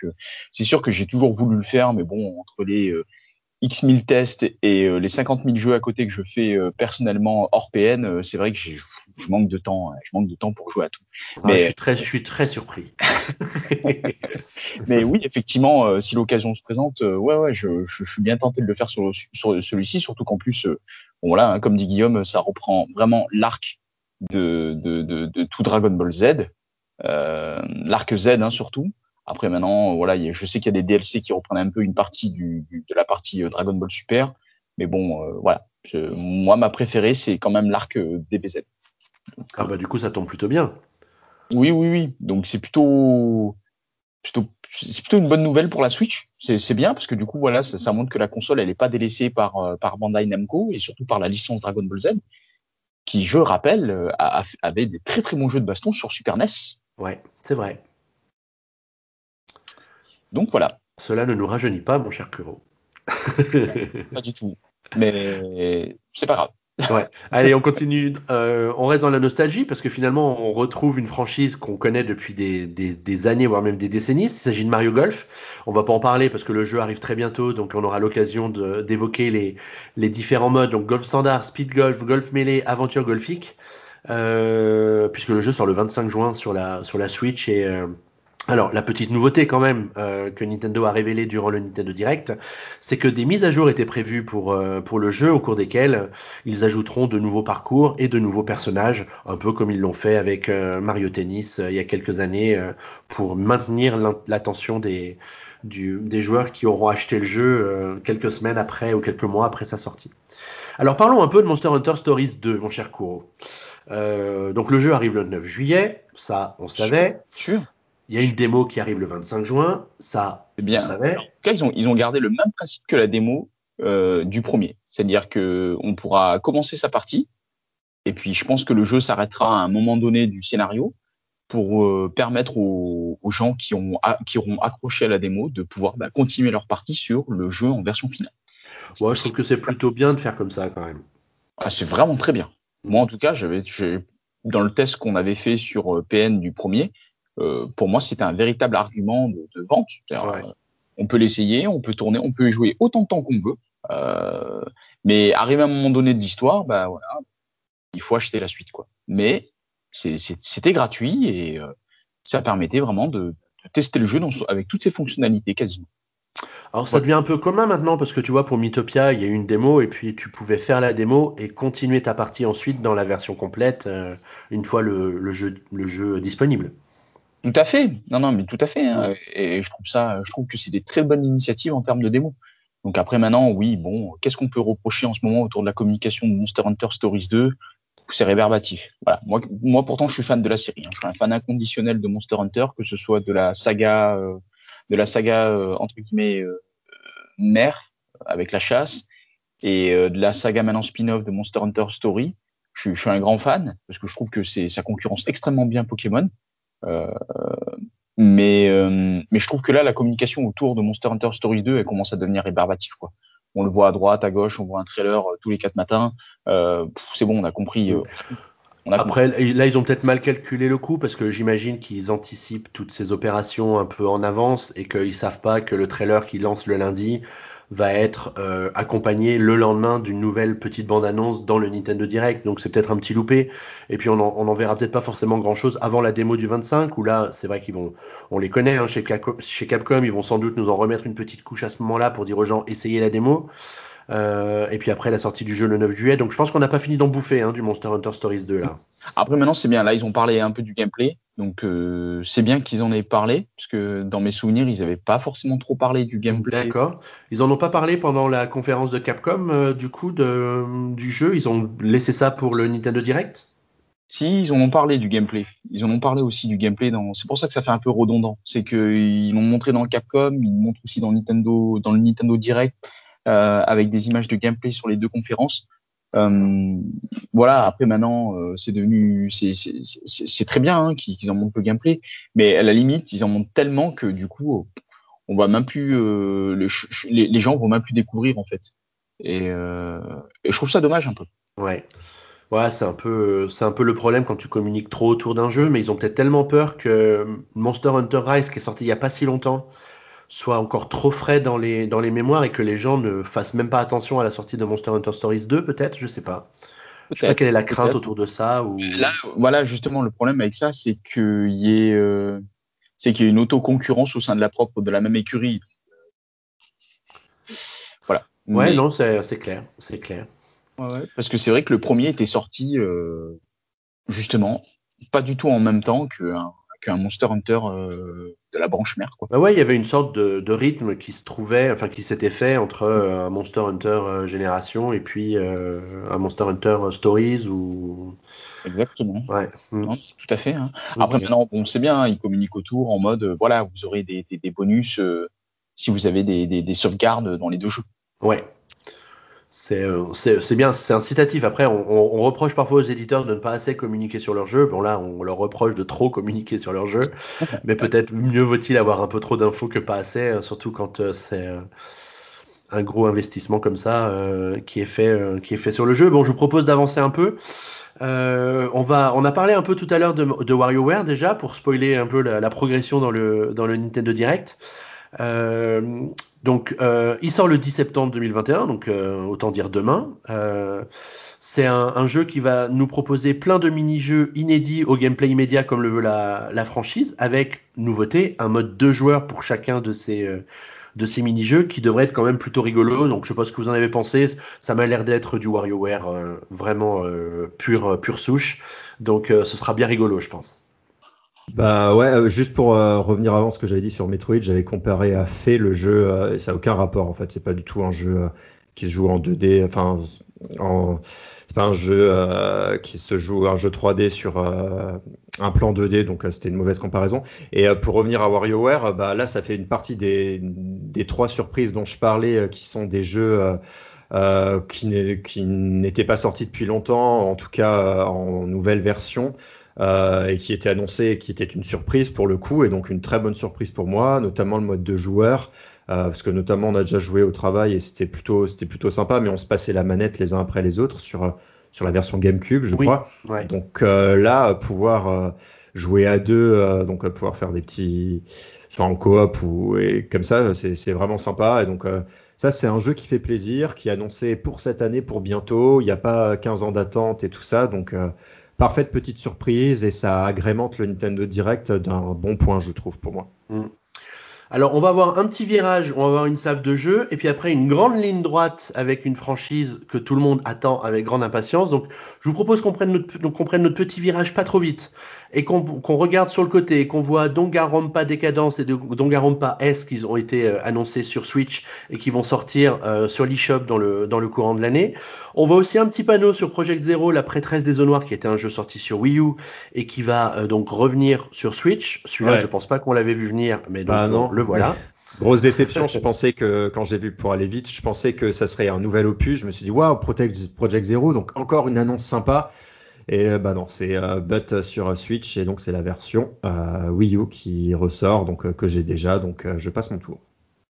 c'est sûr que j'ai toujours voulu le faire, mais bon, entre les X mille tests et euh, les 50 000 jeux à côté que je fais euh, personnellement hors PN, euh, c'est vrai que je manque de temps, hein. je manque de temps pour jouer à tout. Ah, mais je suis très, je suis très surpris. mais oui, effectivement, si l'occasion se présente, ouais, ouais, je, je, suis bien tenté de le faire sur, sur celui-ci, surtout qu'en plus, bon voilà, hein, comme dit Guillaume, ça reprend vraiment l'arc de, de, de, de, tout Dragon Ball Z, l'arc Z hein, surtout. Après maintenant, voilà, je sais qu'il y a des DLC qui reprennent un peu une partie du, de la partie euh, Dragon Ball Super, mais bon, euh, voilà. moi, ma préférée, c'est quand même l'arc euh, DBZ. ah bah du coup, ça tombe plutôt bien. Oui, oui, oui. Donc c'est plutôt, plutôt, c'est plutôt une bonne nouvelle pour la Switch. C'est bien parce que du coup, voilà, ça, ça montre que la console, elle n'est pas délaissée par par Bandai Namco et surtout par la licence Dragon Ball Z, qui, je rappelle, avait des très très bons jeux de baston sur Super NES. Ouais, c'est vrai. Donc voilà. Cela ne nous rajeunit pas, mon cher Kuro. pas du tout. Mais c'est pas grave. ouais. Allez, on continue. Euh, on reste dans la nostalgie parce que finalement, on retrouve une franchise qu'on connaît depuis des, des, des, années, voire même des décennies. Il s'agit de Mario Golf. On va pas en parler parce que le jeu arrive très bientôt, donc on aura l'occasion d'évoquer les, les différents modes. Donc golf standard, speed golf, golf mêlé, aventure golfique. Euh, puisque le jeu sort le 25 juin sur la sur la Switch et euh, Alors, la petite nouveauté quand même euh, que Nintendo a révélée durant le Nintendo Direct, c'est que des mises à jour étaient prévues pour, euh, pour le jeu, au cours desquelles ils ajouteront de nouveaux parcours et de nouveaux personnages, un peu comme ils l'ont fait avec euh, Mario Tennis il y a quelques années, pour maintenir l'attention des, des joueurs qui auront acheté le jeu quelques semaines après ou quelques mois après sa sortie. Alors parlons un peu de Monster Hunter Stories 2, mon cher Kuro. donc le jeu arrive le 9 juillet, ça on savait. Sûr. Il y a une démo qui arrive le 25 juin, ça, eh bien, on savait. En tout cas, ils ont, ils ont gardé le même principe que la démo euh, du premier. C'est-à-dire que on pourra commencer sa partie, et puis je pense que le jeu s'arrêtera à un moment donné du scénario pour euh, permettre aux, aux, gens qui, ont, qui auront accroché à la démo de pouvoir bah, continuer leur partie sur le jeu en version finale. Ouais, je trouve que c'est plutôt bien de faire comme ça quand même. Ah, c'est vraiment très bien. Moi, en tout cas, j'avais, dans le test qu'on avait fait sur euh, PN du premier, euh, pour moi, c'est un véritable argument de, de vente. Euh, on peut l'essayer, on peut tourner, on peut y jouer autant de temps qu'on veut. Euh, mais arrivé à un moment donné de l'histoire, bah voilà, il faut acheter la suite, quoi. Mais c'était gratuit et ça permettait vraiment de, de, tester le jeu dans, avec toutes ses fonctionnalités quasiment. Alors ça devient un peu commun maintenant parce que tu vois pour Mythopia il y a eu une démo et puis tu pouvais faire la démo et continuer ta partie ensuite dans la version complète euh, une fois le, le, jeu, le jeu disponible. Tout à fait. Non, non, mais tout à fait. Hein. Et je trouve ça, je trouve que c'est des très bonnes initiatives en termes de démo. Donc après maintenant, oui, bon, qu'est-ce qu'on peut reprocher en ce moment autour de la communication de Monster Hunter Stories 2 C'est réverbatif. Voilà. Moi, moi, pourtant, je suis fan de la série. Hein. Je suis un fan inconditionnel de Monster Hunter, que ce soit de la saga, euh, de la saga euh, entre guillemets euh, mère avec la chasse et euh, de la saga maintenant spin-off de Monster Hunter Story. Je, je, suis un grand fan parce que je trouve que c'est ça concurrence extrêmement bien Pokémon. Euh, mais, euh, mais je trouve que là, la communication autour de Monster Hunter Stories 2, elle commence à devenir rébarbative. Quoi. On le voit à droite, à gauche, on voit un trailer euh, tous les quatre matins. c'est bon, on a compris. Après, là, ils ont peut-être mal calculé le coup parce que j'imagine qu'ils anticipent toutes ces opérations un peu en avance et qu'ils savent pas que le trailer qu'ils lancent le lundi va être euh, accompagné le lendemain d'une nouvelle petite bande-annonce dans le Nintendo Direct. Donc c'est peut-être un petit loupé. Et puis on en, on en verra peut-être pas forcément grand-chose avant la démo du 25, où là, c'est vrai qu'ils vont, on les connaît hein, chez, Capcom, ils vont sans doute nous en remettre une petite couche à ce moment-là pour dire aux gens essayez la démo. Euh, et puis après la sortie du jeu le 9 juillet. Donc je pense qu'on n'a pas fini d'en bouffer hein, du Monster Hunter Stories 2 là. Après maintenant c'est bien, là ils ont parlé un peu du gameplay. Donc euh, c'est bien qu'ils en aient parlé, parce que dans mes souvenirs ils n'avaient pas forcément trop parlé du gameplay. D'accord. Ils en ont pas parlé pendant la conférence de Capcom euh, du coup de, du jeu? Ils ont laissé ça pour le Nintendo Direct? Si, ils en ont parlé du gameplay. Ils en ont parlé aussi du gameplay. Dans... C'est pour ça que ça fait un peu redondant. C'est qu'ils l'ont montré dans le Capcom, ils le montrent aussi dans Nintendo, dans le Nintendo Direct euh, avec des images de gameplay sur les deux conférences. Euh, voilà, après maintenant, euh, c'est devenu, c'est très bien hein, qu'ils en montrent le gameplay, mais à la limite, ils en montrent tellement que du coup, on va même plus, euh, les, les, gens vont même plus découvrir en fait. Et, et je trouve ça dommage un peu. Ouais. Ouais, c'est un peu, c'est un peu le problème quand tu communiques trop autour d'un jeu, mais ils ont peut-être tellement peur que Monster Hunter Rise, qui est sorti il y a pas si longtemps, soit encore trop frais dans les, dans les mémoires et que les gens ne fassent même pas attention à la sortie de Monster Hunter Stories 2, peut-être, je sais pas. Je sais pas quelle est la crainte autour de ça. Ou... Là, voilà, justement, le problème avec ça, c'est qu'il y ait, euh, c'est qu'il y ait une autoconcurrence au sein de la propre de la même écurie. Voilà. Ouais, Mais... non, c'est clair, c'est clair. Ouais, parce que c'est vrai que le premier était sorti euh, justement pas du tout en même temps qu'un qu'un Monster Hunter euh, de la branche mère. Quoi. Bah ouais, il y avait une sorte de, de, rythme qui se trouvait, enfin qui s'était fait entre euh, un Monster Hunter euh, Génération et puis un Monster Hunter Stories ou. Exactement. Ouais. Non, tout à fait. Hein. Après maintenant, bon, c'est bien, hein, ils communiquent autour en mode, voilà, vous aurez des, des, des bonus si vous avez des, des, sauvegardes dans les deux jeux. Ouais, c'est bien, c'est incitatif. Après, on, on, reproche parfois aux éditeurs de ne pas assez communiquer sur leur jeu. Bon là, on leur reproche de trop communiquer sur leur jeu, mais peut-être mieux vaut-il avoir un peu trop d'infos que pas assez, euh, surtout quand euh, c'est un gros investissement comme ça euh, qui est fait, euh, qui est fait sur le jeu. Bon, je vous propose d'avancer un peu. Euh, on va, on a parlé un peu tout à l'heure de, de WarioWare déjà pour spoiler un peu la, la, progression dans le dans le Nintendo Direct. Euh, donc, euh, il sort le 10 septembre 2021, donc euh, autant dire demain. C'est un, jeu qui va nous proposer plein de mini-jeux inédits au gameplay immédiat comme le veut la, franchise, avec nouveauté, un mode deux joueurs pour chacun de ces, de ces mini-jeux qui devrait être quand même plutôt rigolo. Donc je sais pas ce que vous en avez pensé. Ça m'a l'air d'être du WarioWare euh, vraiment pure, pure souche. Donc ce sera bien rigolo, je pense. Bah ouais, juste pour revenir avant ce que j'avais dit sur Metroid, j'avais comparé à Fait le jeu, et ça n'a aucun rapport en fait, c'est pas du tout un jeu qui se joue en 2D, enfin en, c'est pas un jeu euh, qui se joue un jeu 3D sur euh, un plan 2D, donc euh, c'était une mauvaise comparaison. Et pour revenir à WarioWare, bah, là ça fait une partie des, des trois surprises dont je parlais, qui sont des jeux qui n'étaient pas sortis depuis longtemps, en tout cas en nouvelle version. Et qui étaient annoncés, qui était une surprise pour le coup, et donc une très bonne surprise pour moi, notamment le mode de joueur, euh, parce que notamment on a déjà joué au travail et c'était plutôt c'était plutôt sympa, mais on se passait la manette les uns après les autres sur sur la version GameCube, je crois. Donc euh, là, pouvoir euh, jouer à deux, donc pouvoir faire des petits soit en coop ou et comme ça, c'est vraiment sympa. Et donc ça, c'est un jeu qui fait plaisir, qui est annoncé pour cette année, pour bientôt. Il n'y a pas 15 ans d'attente et tout ça, donc parfaite petite surprise et ça agrémente le Nintendo Direct d'un bon point, je trouve, pour moi. Mm. Alors, on va avoir un petit virage, on va avoir une salve de jeu, et puis après une grande ligne droite avec une franchise que tout le monde attend avec grande impatience. Donc, je vous propose qu'on prenne notre petit virage pas trop vite et qu'on regarde sur le côté et qu'on voit Dongarompa Décadence et Dongarompa S qui ont été euh, annoncés sur Switch et qui vont sortir euh, sur l'eShop dans le, dans le courant de l'année. On voit aussi un petit panneau sur Project Zero, la prêtresse des zones noires, qui était un jeu sorti sur Wii U et qui va euh, donc revenir sur Switch. Celui-là, je pense pas qu'on l'avait vu venir, mais donc, bah non. le voilà. Grosse déception, je pensais que quand j'ai vu pour aller vite, je pensais que ça serait un nouvel opus. Je me suis dit waouh, Project, Project Zero, donc encore une annonce sympa. Et euh, bah non, c'est euh, But sur Switch et donc c'est la version euh, Wii U qui ressort, donc que j'ai déjà, donc je passe mon tour.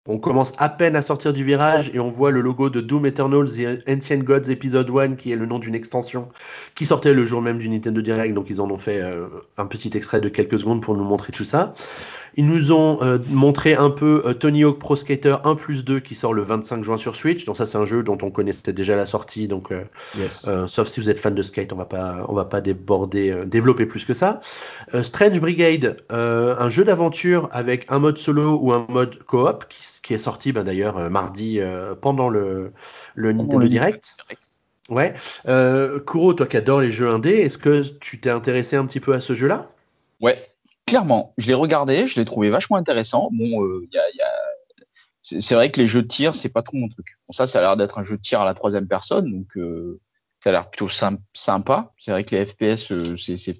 On commence à peine à sortir du virage et on voit le logo de Doom Eternal The Ancient Gods Episode 1 qui est le nom d'une extension qui sortait le jour même du Nintendo Direct donc ils en ont fait un petit extrait de quelques secondes pour nous montrer tout ça. Ils nous ont euh, montré un peu euh, Tony Hawk Pro Skater 1 plus 2 qui sort le 25 juin sur Switch. Donc ça c'est un jeu dont on connaissait déjà la sortie. Donc euh, sauf si vous êtes fan de skate, on va pas on va pas déborder développer plus que ça. Strange Brigade, un jeu d'aventure avec un mode solo ou un mode coop qui, qui est sorti ben, d'ailleurs mardi pendant le le Nintendo Direct. Ouais. Kuro, toi qui adores les jeux indés, est-ce que tu t'es intéressé un petit peu à ce jeu-là? Ouais, clairement, je l'ai regardé, je l'ai trouvé vachement intéressant. Bon, euh, y a, c'est vrai que les jeux de tir, c'est pas trop mon truc. Bon, ça, ça a l'air d'être un jeu de tir à la troisième personne, donc euh, ça a l'air plutôt sympa. C'est vrai que les FPS, euh, c'est,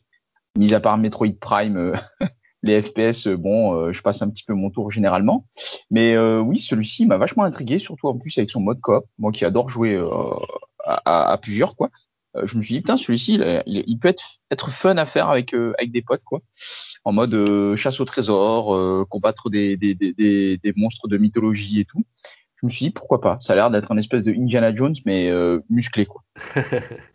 mis à part Metroid Prime, les FPS, bon, je passe un petit peu mon tour généralement. Mais oui, celui-ci m'a vachement intrigué, surtout en plus avec son mode coop. Moi qui adore jouer à, à, plusieurs, quoi. Je me suis dit, putain, celui-ci, il, il, peut être, être fun à faire avec, avec des potes, quoi en mode euh, chasse au trésor, euh, combattre des, des, des, des, monstres de mythologie et tout. Je me suis dit pourquoi pas. Ça a l'air d'être un espèce de Indiana Jones mais euh, musclé quoi.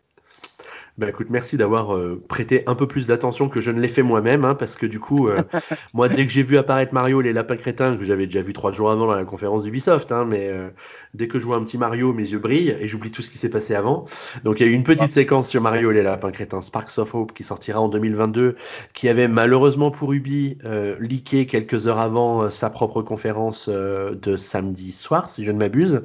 Bah écoute, merci d'avoir euh, prêté un peu plus d'attention que je ne l'ai fait moi-même, hein, parce que du coup, euh, moi, dès que j'ai vu apparaître Mario les lapins crétins, que j'avais déjà vu trois jours avant dans la conférence d'Ubisoft, hein, mais euh, dès que je vois un petit Mario, mes yeux brillent et j'oublie tout ce qui s'est passé avant. Donc il y a eu une petite séquence sur Mario les lapins crétins, Sparks of Hope, qui sortira en 2022, qui avait malheureusement pour Ubi leaké quelques heures avant sa propre conférence de samedi soir, si je ne m'abuse.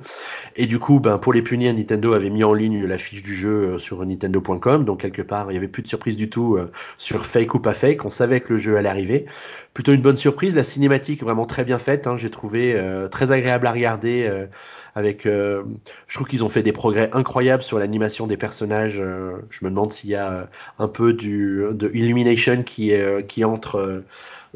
Et du coup, ben pour les punir, Nintendo avait mis en ligne la fiche du jeu sur nintendo.com donc quelque part, il n'y avait plus de surprise du tout euh, sur fake ou pas fake. On savait que le jeu allait arriver. Plutôt une bonne surprise. La cinématique vraiment très bien faite. Hein, j'ai trouvé euh, très agréable à regarder. Euh, avec, je trouve qu'ils ont fait des progrès incroyables sur l'animation des personnages. je me demande s'il y a un peu du de Illumination qui qui entre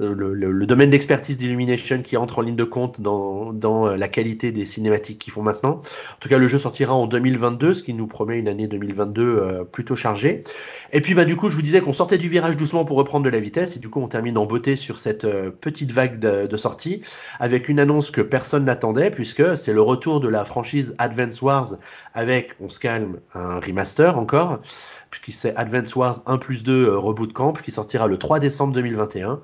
euh, le, domaine d'expertise d'Illumination qui entre en ligne de compte dans, dans, euh, la qualité des cinématiques qu'ils font maintenant. En tout cas, le jeu sortira en 2022, ce qui nous promet une année 2022 euh, plutôt chargée. Et puis, bah, du coup, je vous disais qu'on sortait du virage doucement pour reprendre de la vitesse, et du coup, on termine en beauté sur cette petite vague de, de sortie, avec une annonce que personne n'attendait, puisque c'est le retour de la franchise Advance Wars avec, on se calme, un remaster encore puisque c'est Advance Wars 1 plus 2 Reboot Camp qui sortira le 3 décembre 2021.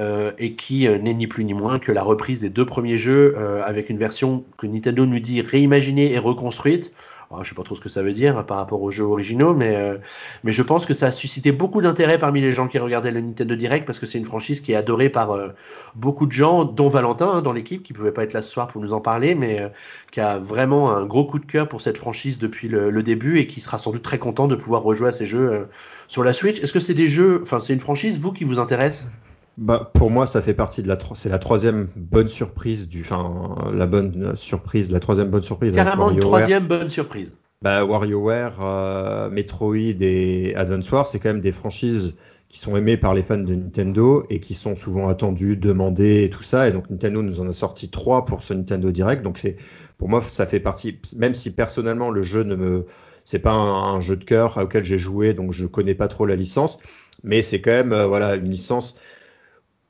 Euh, et qui euh, n'est ni plus ni moins que la reprise des deux premiers jeux euh, avec une version que Nintendo nous dit réimaginée et reconstruite. je je sais pas trop ce que ça veut dire hein, par rapport aux jeux originaux, mais, euh, mais je pense que ça a suscité beaucoup d'intérêt parmi les gens qui regardaient le Nintendo Direct parce que c'est une franchise qui est adorée par euh, beaucoup de gens, dont Valentin hein, dans l'équipe qui pouvait pas être là ce soir pour nous en parler, mais euh, qui a vraiment un gros coup de cœur pour cette franchise depuis le, le, début et qui sera sans doute très content de pouvoir rejouer à ces jeux sur la Switch. Est-ce que c'est des jeux, enfin c'est une franchise vous qui vous intéresse? Bah, pour moi, ça fait partie de la, c'est la troisième bonne surprise du, enfin, la bonne surprise, la troisième bonne surprise. Carrément une troisième bonne surprise. Bah, WarioWare, euh, Metroid et Advance Wars, c'est quand même des franchises qui sont aimées par les fans de Nintendo et qui sont souvent attendues, demandées et tout ça. Et donc Nintendo nous en a sorti trois pour ce Nintendo Direct. Donc c'est, pour moi, ça fait partie. Même si personnellement le jeu ne me, c'est pas un, jeu de cœur auquel j'ai joué, donc je connais pas trop la licence, mais c'est quand même, euh, voilà, une licence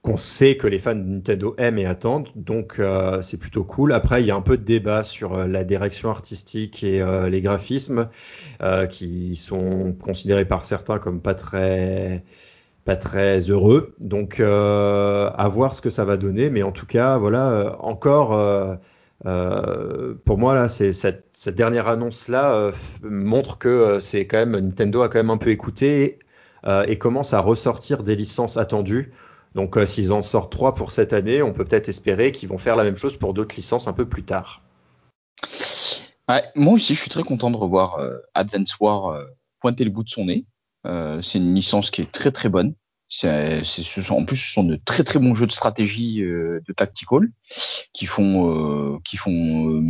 qu'on sait que les fans de Nintendo aiment et attendent, donc euh, c'est plutôt cool. Après, il y a un peu de débat sur euh, la direction artistique et euh, les graphismes qui sont considérés par certains comme pas très pas très heureux. Donc à voir ce que ça va donner, mais en tout cas, voilà, encore. pour moi, là, cette, cette, dernière annonce-là montre que c'est quand même Nintendo a quand même un peu écouté et commence à ressortir des licences attendues. Donc euh, s'ils en sortent trois pour cette année, on peut peut-être espérer qu'ils vont faire la même chose pour d'autres licences un peu plus tard. moi aussi, je suis très content de revoir euh, Advance War euh, pointer le bout de son nez. c'est une licence qui est très très bonne. En plus, ce sont de très très bons jeux de stratégie de tactical qui font qui font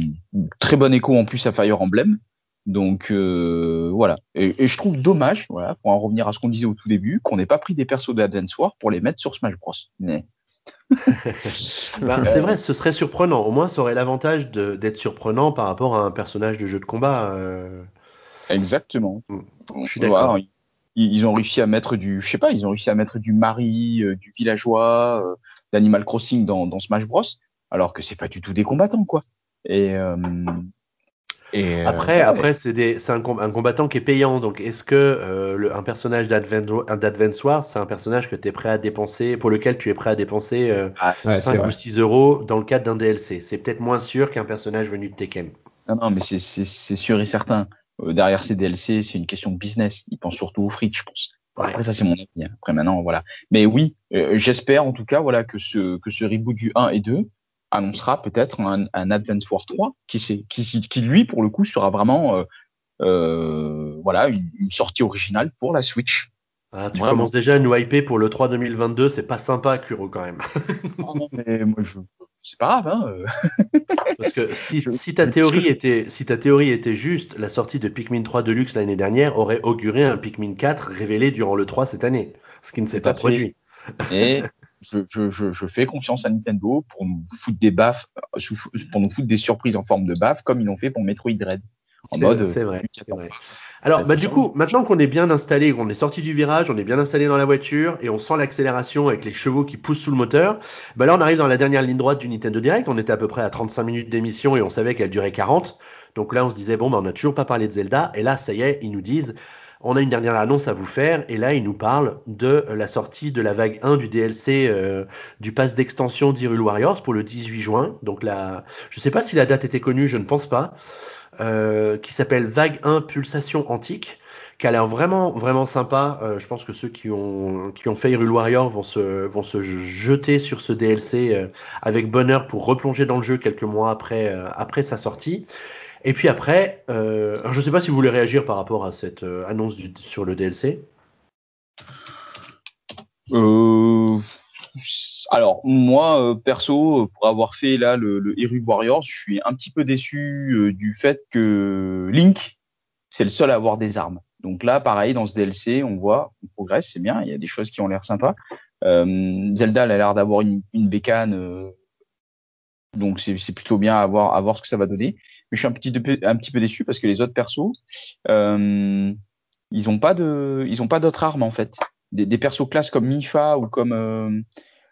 très bon écho en plus à Fire Emblem. Donc euh, voilà. Et, je trouve dommage, voilà, pour en revenir à ce qu'on disait au tout début, qu'on n'ait pas pris des persos d'Advance War pour les mettre sur Smash Bros. Mais... Bah, c'est vrai, ce serait surprenant. Au moins, ça aurait l'avantage d'être surprenant par rapport à un personnage de jeu de combat. Euh. Exactement. Mm. Je suis d'accord. Ils, ont réussi à mettre du, je sais pas, ils ont réussi à mettre du mari, euh, du villageois, d'Animal Crossing dans, dans, Smash Bros. Alors que c'est pas du tout des combattants, quoi. Et euh, après, après c'est un, un, combattant qui est payant. Donc, est-ce que euh, le, un personnage d'Advance Wars, c'est un personnage que tu es prêt à dépenser, pour lequel tu es prêt à dépenser 5 euh, ou 6 euros dans le cadre d'un DLC C'est peut-être moins sûr qu'un personnage venu de Tekken. Non, non, mais c'est sûr et certain. derrière ces DLC, c'est une question de business. Ils pensent surtout au fric, je pense. Après, ça, c'est mon avis. Hein. Après, maintenant, voilà. Mais oui, j'espère en tout cas voilà, que, ce, que ce reboot du 1 et 2 annoncera peut-être un, Advance War 3 qui, qui, qui, lui, pour le coup, sera vraiment euh, euh, voilà, une, sortie originale pour la Switch. Ah, tu commences déjà à nous hyper pour le 3 2022, c'est pas sympa, Kuro, quand même. non, mais moi, je... c'est pas grave. Hein. Euh. Parce que si, si, ta théorie était, si ta théorie était juste, la sortie de Pikmin 3 Deluxe l'année dernière aurait auguré un Pikmin 4 révélé durant le 3 cette année, ce qui ne s'est pas produit. Et je, je, je, fais confiance à Nintendo pour nous foutre des baffes, euh, pour nous foutre des surprises en forme de baffes, comme ils l'ont fait pour Metroid Dread. En mode. C'est vrai. vrai. Alors, bah, du coup, maintenant qu'on est bien installé, qu'on est sorti du virage, on est bien installé dans la voiture et on sent l'accélération avec les chevaux qui poussent sous le moteur, bah là, on arrive dans la dernière ligne droite du Nintendo Direct. On était à peu près à 35 minutes d'émission et on savait qu'elle durait 40. Donc là, on se disait, bon, bah, on n'a toujours pas parlé de Zelda. Et là, ça y est, ils nous disent, on a une dernière annonce à vous faire et là il nous parle de la sortie de la vague 1 du DLC euh, du pass d'extension d'Hyrule Warriors pour le 18 juin. Donc là, je sais pas si la date était connue, je ne pense pas. Euh, qui s'appelle Vague 1 Pulsation Antique, qui a l'air vraiment vraiment sympa. Euh, je pense que ceux qui ont qui ont fait Hyrule Warriors vont se vont se jeter sur ce DLC avec bonheur pour replonger dans le jeu quelques mois après après sa sortie. Et puis après, euh, je ne sais pas si vous voulez réagir par rapport à cette euh, annonce sur le DLC. Euh, alors moi perso, pour avoir fait là le, le Warriors, je suis un petit peu déçu du fait que Link, c'est le seul à avoir des armes. Donc là, pareil, dans ce DLC, on voit, on progresse, c'est bien, il y a des choses qui ont l'air sympas. Zelda, elle a l'air d'avoir une, une, bécane donc c'est plutôt bien à voir ce que ça va donner. Mais je suis un petit, un petit peu déçu parce que les autres persos, euh, ils n'ont pas de, ils ont pas d'autres armes en fait. Des, des, persos classes comme Mifa ou comme, euh,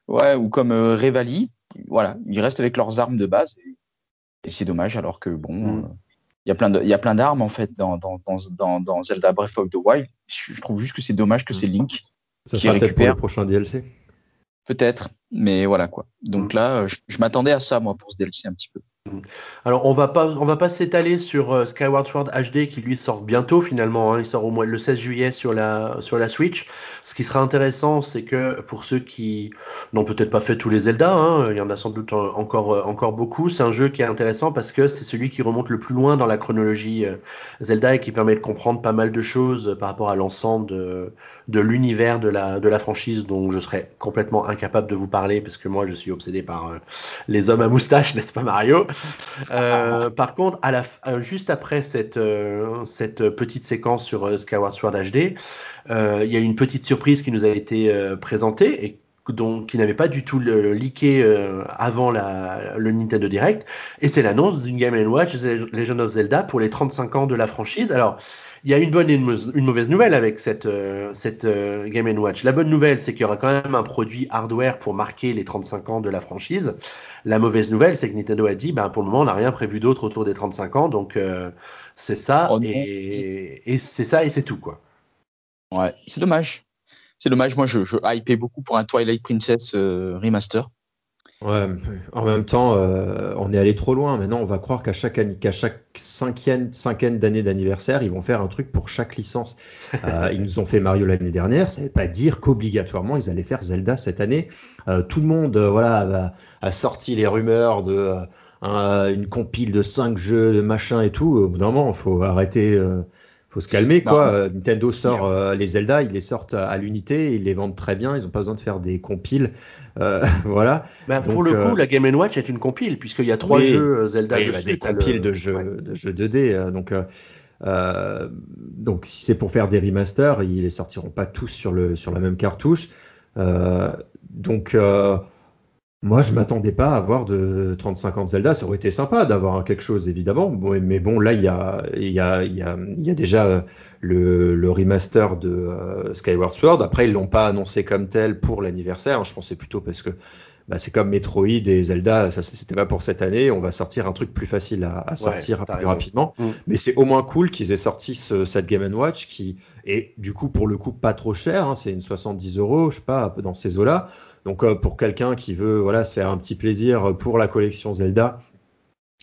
ouais, ou comme euh, Revali, voilà, ils restent avec leurs armes de base. Et, c'est dommage alors que bon, mm. euh, il y a plein de, il y a plein d'armes en fait dans, dans, dans, dans, Zelda Breath of the Wild. Je, trouve juste que c'est dommage que mm. c'est Link. Ça sera peut-être pour le prochain DLC. Peut-être, mais voilà quoi. Donc mm. là, euh, je, m'attendais à ça moi pour ce DLC un petit peu. Alors on va pas on va pas s'étaler sur euh, Skyward Sword HD qui lui sort bientôt finalement. Hein. Il sort au mois le 16 juillet sur la sur la Switch. Ce qui sera intéressant, c'est que pour ceux qui n'ont peut-être pas fait tous les Zelda, hein, il y en a sans doute encore euh, encore beaucoup. C'est un jeu qui est intéressant parce que c'est celui qui remonte le plus loin dans la chronologie euh, Zelda et qui permet de comprendre pas mal de choses par rapport à l'ensemble de, de l'univers de la de la franchise dont je serais complètement incapable de vous parler parce que moi je suis obsédé par les hommes à moustache, n'est-ce pas Mario? Euh, par contre, à la, euh, juste après cette, euh, cette petite séquence sur Skyward Sword HD, il y a une petite surprise qui nous a été présentée et donc, qui n'avait pas du tout le, leaké avant la, le Nintendo Direct, et c'est l'annonce d'une Game Watch Legend of Zelda pour les 35 ans de la franchise. Alors, il y a une bonne et une, mauvaise nouvelle avec cette, cette Game Watch. La bonne nouvelle, c'est qu'il y aura quand même un produit hardware pour marquer les 35 ans de la franchise. La mauvaise nouvelle, c'est que Nintendo a dit, ben, pour le moment, on n'a rien prévu d'autre autour des 35 ans, donc euh, c'est ça, oh et, c'est ça, et c'est tout, quoi. Ouais, c'est dommage. C'est dommage, moi je, je hypais beaucoup pour un Twilight Princess euh, remaster. Ouais, en même temps, euh, on est allé trop loin. Maintenant, on va croire qu'à chaque, chaque cinquième, cinquième d'année d'anniversaire, ils vont faire un truc pour chaque licence. Euh, ils nous ont fait Mario l'année dernière. Ça ne veut pas dire qu'obligatoirement ils allaient faire Zelda cette année. Euh, tout le monde, voilà, a, sorti les rumeurs de une compile de cinq jeux, de machin et tout. Au bout d'un moment, il faut arrêter faut se calmer quoi. Euh, Nintendo sort euh, les Zelda, ils les sortent à, l'unité, ils les vendent très bien, ils ont pas besoin de faire des compiles, euh, voilà. Ben, pour le coup, la Game Watch est une compile puisqu'il y a trois jeux Zelda oui, dessus, des compiles de jeux de jeux 2D, donc. donc si c'est pour faire des remasters, ils les sortiront pas tous sur le sur la même cartouche. donc moi, je m'attendais pas à avoir de 35 ans de Zelda. Ça aurait été sympa d'avoir quelque chose, évidemment. mais bon, là, il y a, déjà le, le, remaster de euh, Skyward Sword. Après, ils l'ont pas annoncé comme tel pour l'anniversaire. Je pensais plutôt parce que bah, c'est comme Metroid et Zelda. Ça, c'était pas pour cette année. On va sortir un truc plus facile à, à sortir plus rapidement. Mm. Mais c'est au moins cool qu'ils aient sorti ce, cette Game Watch qui est du coup pour le coup pas trop cher. Hein. C'est une 70 euros, je sais pas, dans ces eaux-là. Donc euh, pour quelqu'un qui veut voilà se faire un petit plaisir pour la collection Zelda,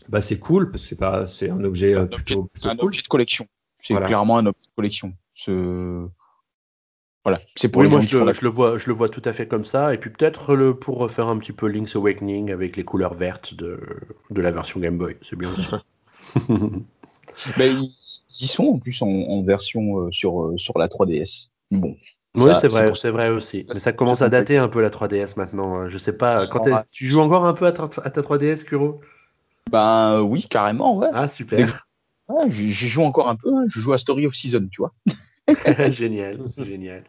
bah c'est cool parce que c'est pas c'est un objet euh, plutôt, un objet de collection. C'est clairement un objet de collection. Voilà, c'est pour moi je le, je le, vois, je le vois tout à fait comme ça. Et puis peut-être le pour refaire un petit peu Link's Awakening avec les couleurs vertes de, de la version Game Boy, c'est bien aussi. Mais ils, y sont en plus en, version euh, sur sur la 3DS. Bon, oui, c'est vrai, c'est vrai aussi. Mais ça commence à dater un peu la 3DS maintenant. Hein. Je sais pas. Quand tu joues encore un peu à, ta 3DS, Kuro? Ben oui, carrément, ouais. Ah super. Ouais, j'y joue encore un peu. Hein. Je joue à Story of Season, tu vois. génial, génial.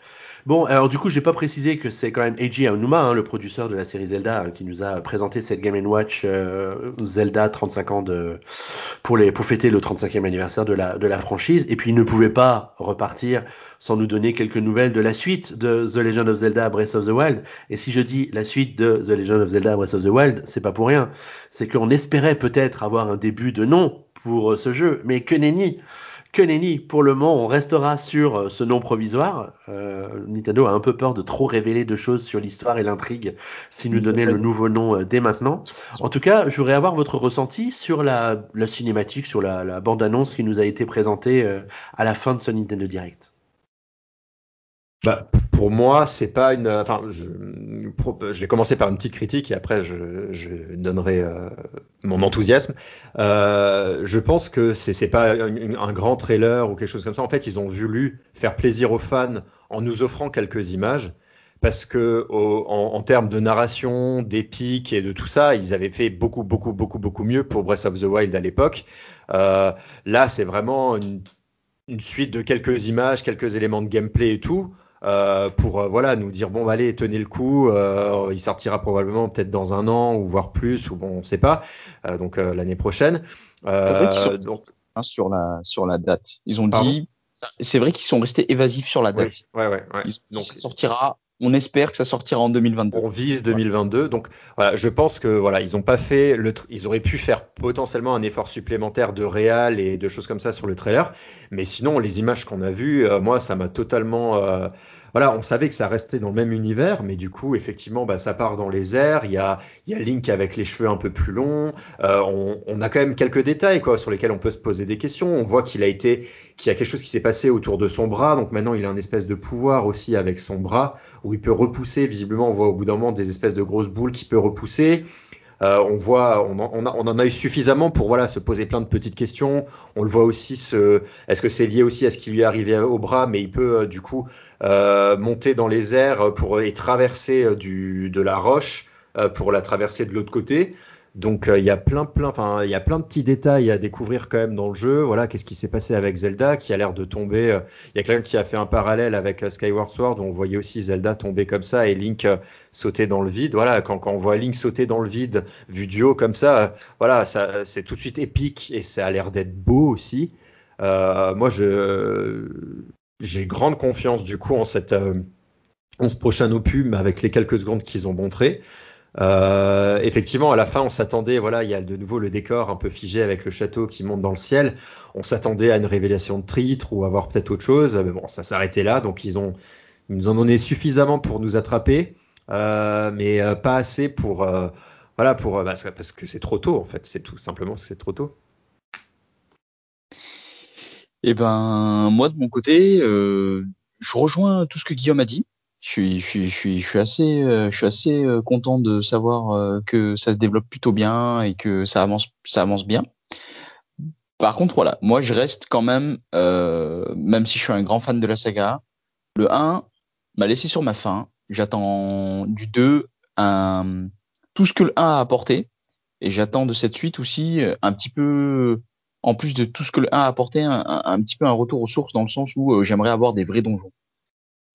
Bon, alors du coup, j'ai pas précisé que c'est quand même Eiji Aonuma, hein, le producteur de la série Zelda, hein, qui nous a présenté cette Game Watch euh, Zelda 35 ans de pour les pour fêter le 35e anniversaire de la de la franchise. Et puis il ne pouvait pas repartir sans nous donner quelques nouvelles de la suite de The Legend of Zelda Breath of the Wild. Et si je dis la suite de The Legend of Zelda Breath of the Wild, c'est pas pour rien. C'est qu'on espérait peut-être avoir un début de nom pour ce jeu, mais que nenni que nenni, pour le moment, on restera sur euh, ce nom provisoire. Euh, Nintendo a un peu peur de trop révéler de choses sur l'histoire et l'intrigue s'il nous donnait le nouveau nom euh, dès maintenant. En tout cas, je voudrais avoir votre ressenti sur la, cinématique, sur la, bande-annonce qui nous a été présentée à la fin de ce Nintendo Direct. Bah, pour moi, c'est pas une. Enfin, je, vais commencer par une petite critique et après je, donnerai euh, mon enthousiasme. Euh, je pense que c'est pas un, grand trailer ou quelque chose comme ça. En fait, ils ont voulu faire plaisir aux fans en nous offrant quelques images parce que en, termes de narration, d'épique et de tout ça, ils avaient fait beaucoup, beaucoup, beaucoup, beaucoup mieux pour Breath of the Wild à l'époque. Euh, là, c'est vraiment une, suite de quelques images, quelques éléments de gameplay et tout. Euh, pour euh, voilà nous dire bon allez tenez le coup euh, il sortira probablement peut-être dans un an ou voire plus ou bon on sait pas donc l'année prochaine. Donc hein, sur la sur la date. Ils ont dit c'est vrai qu'ils sont restés évasifs sur la date. ouais ouais, ouais. donc ça sortira on espère que ça sortira en 2022. On vise 2022. Donc voilà, je pense que voilà, ils ont pas fait le ils auraient pu faire potentiellement un effort supplémentaire de réal et de choses comme ça sur le trailer, mais sinon les images qu'on a vues, moi ça m'a totalement voilà, on savait que ça restait dans le même univers, mais du coup, effectivement, bah, ça part dans les airs. Il y a, y a Link avec les cheveux un peu plus longs. Euh, on, on, a quand même quelques détails quoi, sur lesquels on peut se poser des questions. On voit qu'il a été, qu'il y a quelque chose qui s'est passé autour de son bras. Donc maintenant, il a une espèce de pouvoir aussi avec son bras où il peut repousser. Visiblement, on voit au bout d'un moment des espèces de grosses boules qu'il peut repousser. Euh, on voit, on en, a, eu suffisamment pour voilà se poser plein de petites questions. On le voit aussi, se, est-ce que c'est lié aussi à ce qui lui est arrivé au bras, mais il peut euh, du coup euh, monter dans les airs pour et traverser du, de la roche pour la traverser de l'autre côté. Donc il y a plein plein enfin il y a plein de petits détails à découvrir quand même dans le jeu. Voilà, qu'est-ce qui s'est passé avec Zelda qui a l'air de tomber il y a quelqu'un qui a fait un parallèle avec Skyward Sword où on voyait aussi Zelda tomber comme ça et Link sauter dans le vide. Voilà, quand, quand on voit Link sauter dans le vide vu du haut comme ça, voilà, ça c'est tout de suite épique et ça a l'air d'être beau aussi. Euh, moi je j'ai grande confiance du coup en cette euh, en ce prochain opus avec les quelques secondes qu'ils ont montré. Euh, effectivement, à la fin, on s'attendait, voilà, il y a de nouveau le décor un peu figé avec le château qui monte dans le ciel. On s'attendait à une révélation de Tritre ou à voir peut-être autre chose, mais bon, ça s'arrêtait là. Donc ils ont, ils nous en donné suffisamment pour nous attraper, euh, mais euh, pas assez pour, euh, voilà, pour, bah, parce que c'est trop tôt en fait. C'est tout simplement, c'est trop tôt. Eh ben, moi de mon côté, je rejoins tout ce que Guillaume a dit je suis, assez, euh, euh, content de savoir euh, que ça se développe plutôt bien et que ça avance, bien. Par contre, voilà, moi je reste quand même, même si je suis un grand fan de la saga, le 1 m'a laissé sur ma faim. J'attends du 2 un, tout ce que le 1 a apporté et j'attends de cette suite aussi un petit peu, en plus de tout ce que le 1 a apporté, un petit peu un retour aux sources dans le sens où j'aimerais avoir des vrais donjons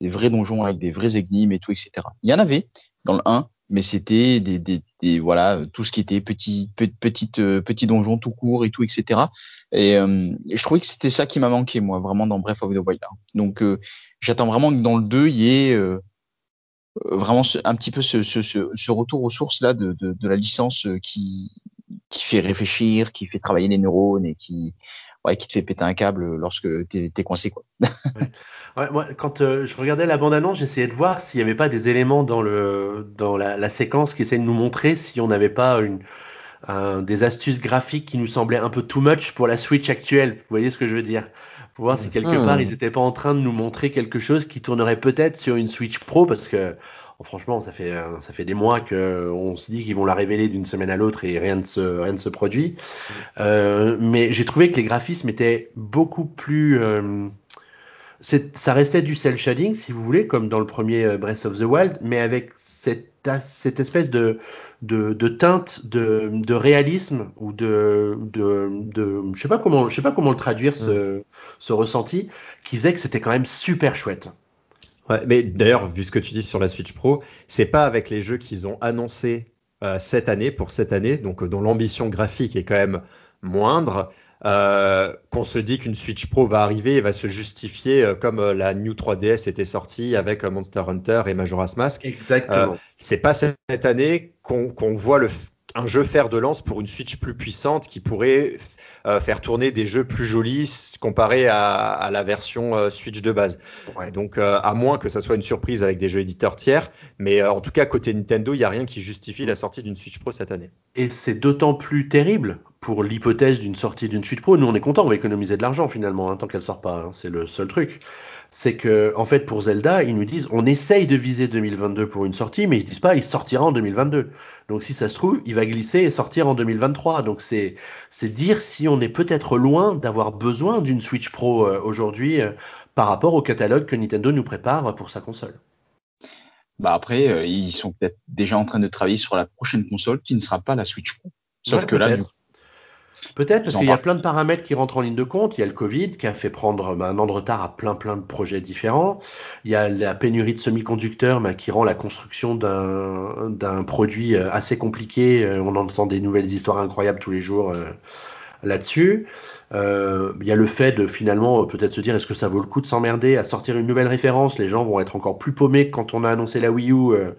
des vrais donjons avec des vrais énigmes et tout, etc. Il y en avait dans le 1, mais c'était des, des, des, voilà tout ce qui était petit petit euh, petit donjon tout court et tout, etc. Et, euh, et je trouvais que c'était ça qui m'a manqué moi vraiment dans Breath of the Wild. Donc euh, j'attends vraiment que dans le 2 il y ait euh, vraiment un petit peu ce, ce, ce, ce, retour aux sources là de, de, de la licence qui qui fait réfléchir, qui fait travailler les neurones et qui ouais, qui te fait péter un câble lorsque t'es es coincé quoi. ouais. Ouais, moi, quand euh, je regardais la bande-annonce, j'essayais de voir s'il n'y avait pas des éléments dans le dans la, la séquence qui essaient de nous montrer si on n'avait pas une un, des astuces graphiques qui nous semblaient un peu too much pour la Switch actuelle. Vous voyez ce que je veux dire? Pour voir si quelque mmh. part ils n'étaient pas en train de nous montrer quelque chose qui tournerait peut-être sur une Switch Pro parce que franchement ça fait ça fait des mois que on se dit qu'ils vont la révéler d'une semaine à l'autre et rien ne se rien ne se produit. Euh, mais j'ai trouvé que les graphismes étaient beaucoup plus euh, ça restait du cel shading, si vous voulez, comme dans le premier Breath of the Wild, mais avec cette, cette espèce de, de, de teinte de, de, réalisme ou de, de, de, je sais pas comment, je sais pas comment le traduire ce, ce ressenti, qui faisait que c'était quand même super chouette. Ouais, mais d'ailleurs, vu ce que tu dis sur la Switch Pro, c'est pas avec les jeux qu'ils ont annoncés euh, cette année pour cette année, donc dont l'ambition graphique est quand même moindre, euh, qu'on se dit qu'une Switch Pro va arriver et va se justifier euh, comme euh, la New 3DS était sortie avec euh, Monster Hunter et Majora's Mask. Exactement. c'est pas cette année qu'on qu voit le, un jeu faire de lance pour une Switch plus puissante qui pourrait euh, faire tourner des jeux plus jolis comparé à, à la version euh, Switch de base. Ouais. Donc, euh, à moins que ça soit une surprise avec des jeux éditeurs tiers, mais en tout cas, côté Nintendo, il n'y a rien qui justifie la sortie d'une Switch Pro cette année. Et c'est d'autant plus terrible pour l'hypothèse d'une sortie d'une Switch Pro. Nous, on est content, on va économiser de l'argent finalement, hein, tant qu'elle sort pas. Hein, c'est le seul truc c'est que en fait pour Zelda, ils nous disent on essaye de viser 2022 pour une sortie, mais ils se disent pas il sortira en 2022. Donc si ça se trouve, il va glisser et sortir en 2023. Donc c'est c'est dire si on est peut-être loin d'avoir besoin d'une Switch Pro euh, aujourd'hui euh, par rapport au catalogue que Nintendo nous prépare pour sa console. Bah après, euh, ils sont peut-être déjà en train de travailler sur la prochaine console qui ne sera pas la Switch Pro. Sauf ouais, que là, Peut-être parce qu'il y a plein de paramètres qui rentrent en ligne de compte. Il y a le Covid qui a fait prendre bah, un an de retard à plein plein de projets différents. Il y a la pénurie de semi-conducteurs bah, qui rend la construction d'un produit euh, assez compliqué. Euh, on entend des nouvelles histoires incroyables tous les jours euh, là-dessus. Euh, il y a le fait de finalement peut-être se dire est-ce que ça vaut le coup de s'emmerder à sortir une nouvelle référence? Les gens vont être encore plus paumés que quand on a annoncé la Wii U. Euh,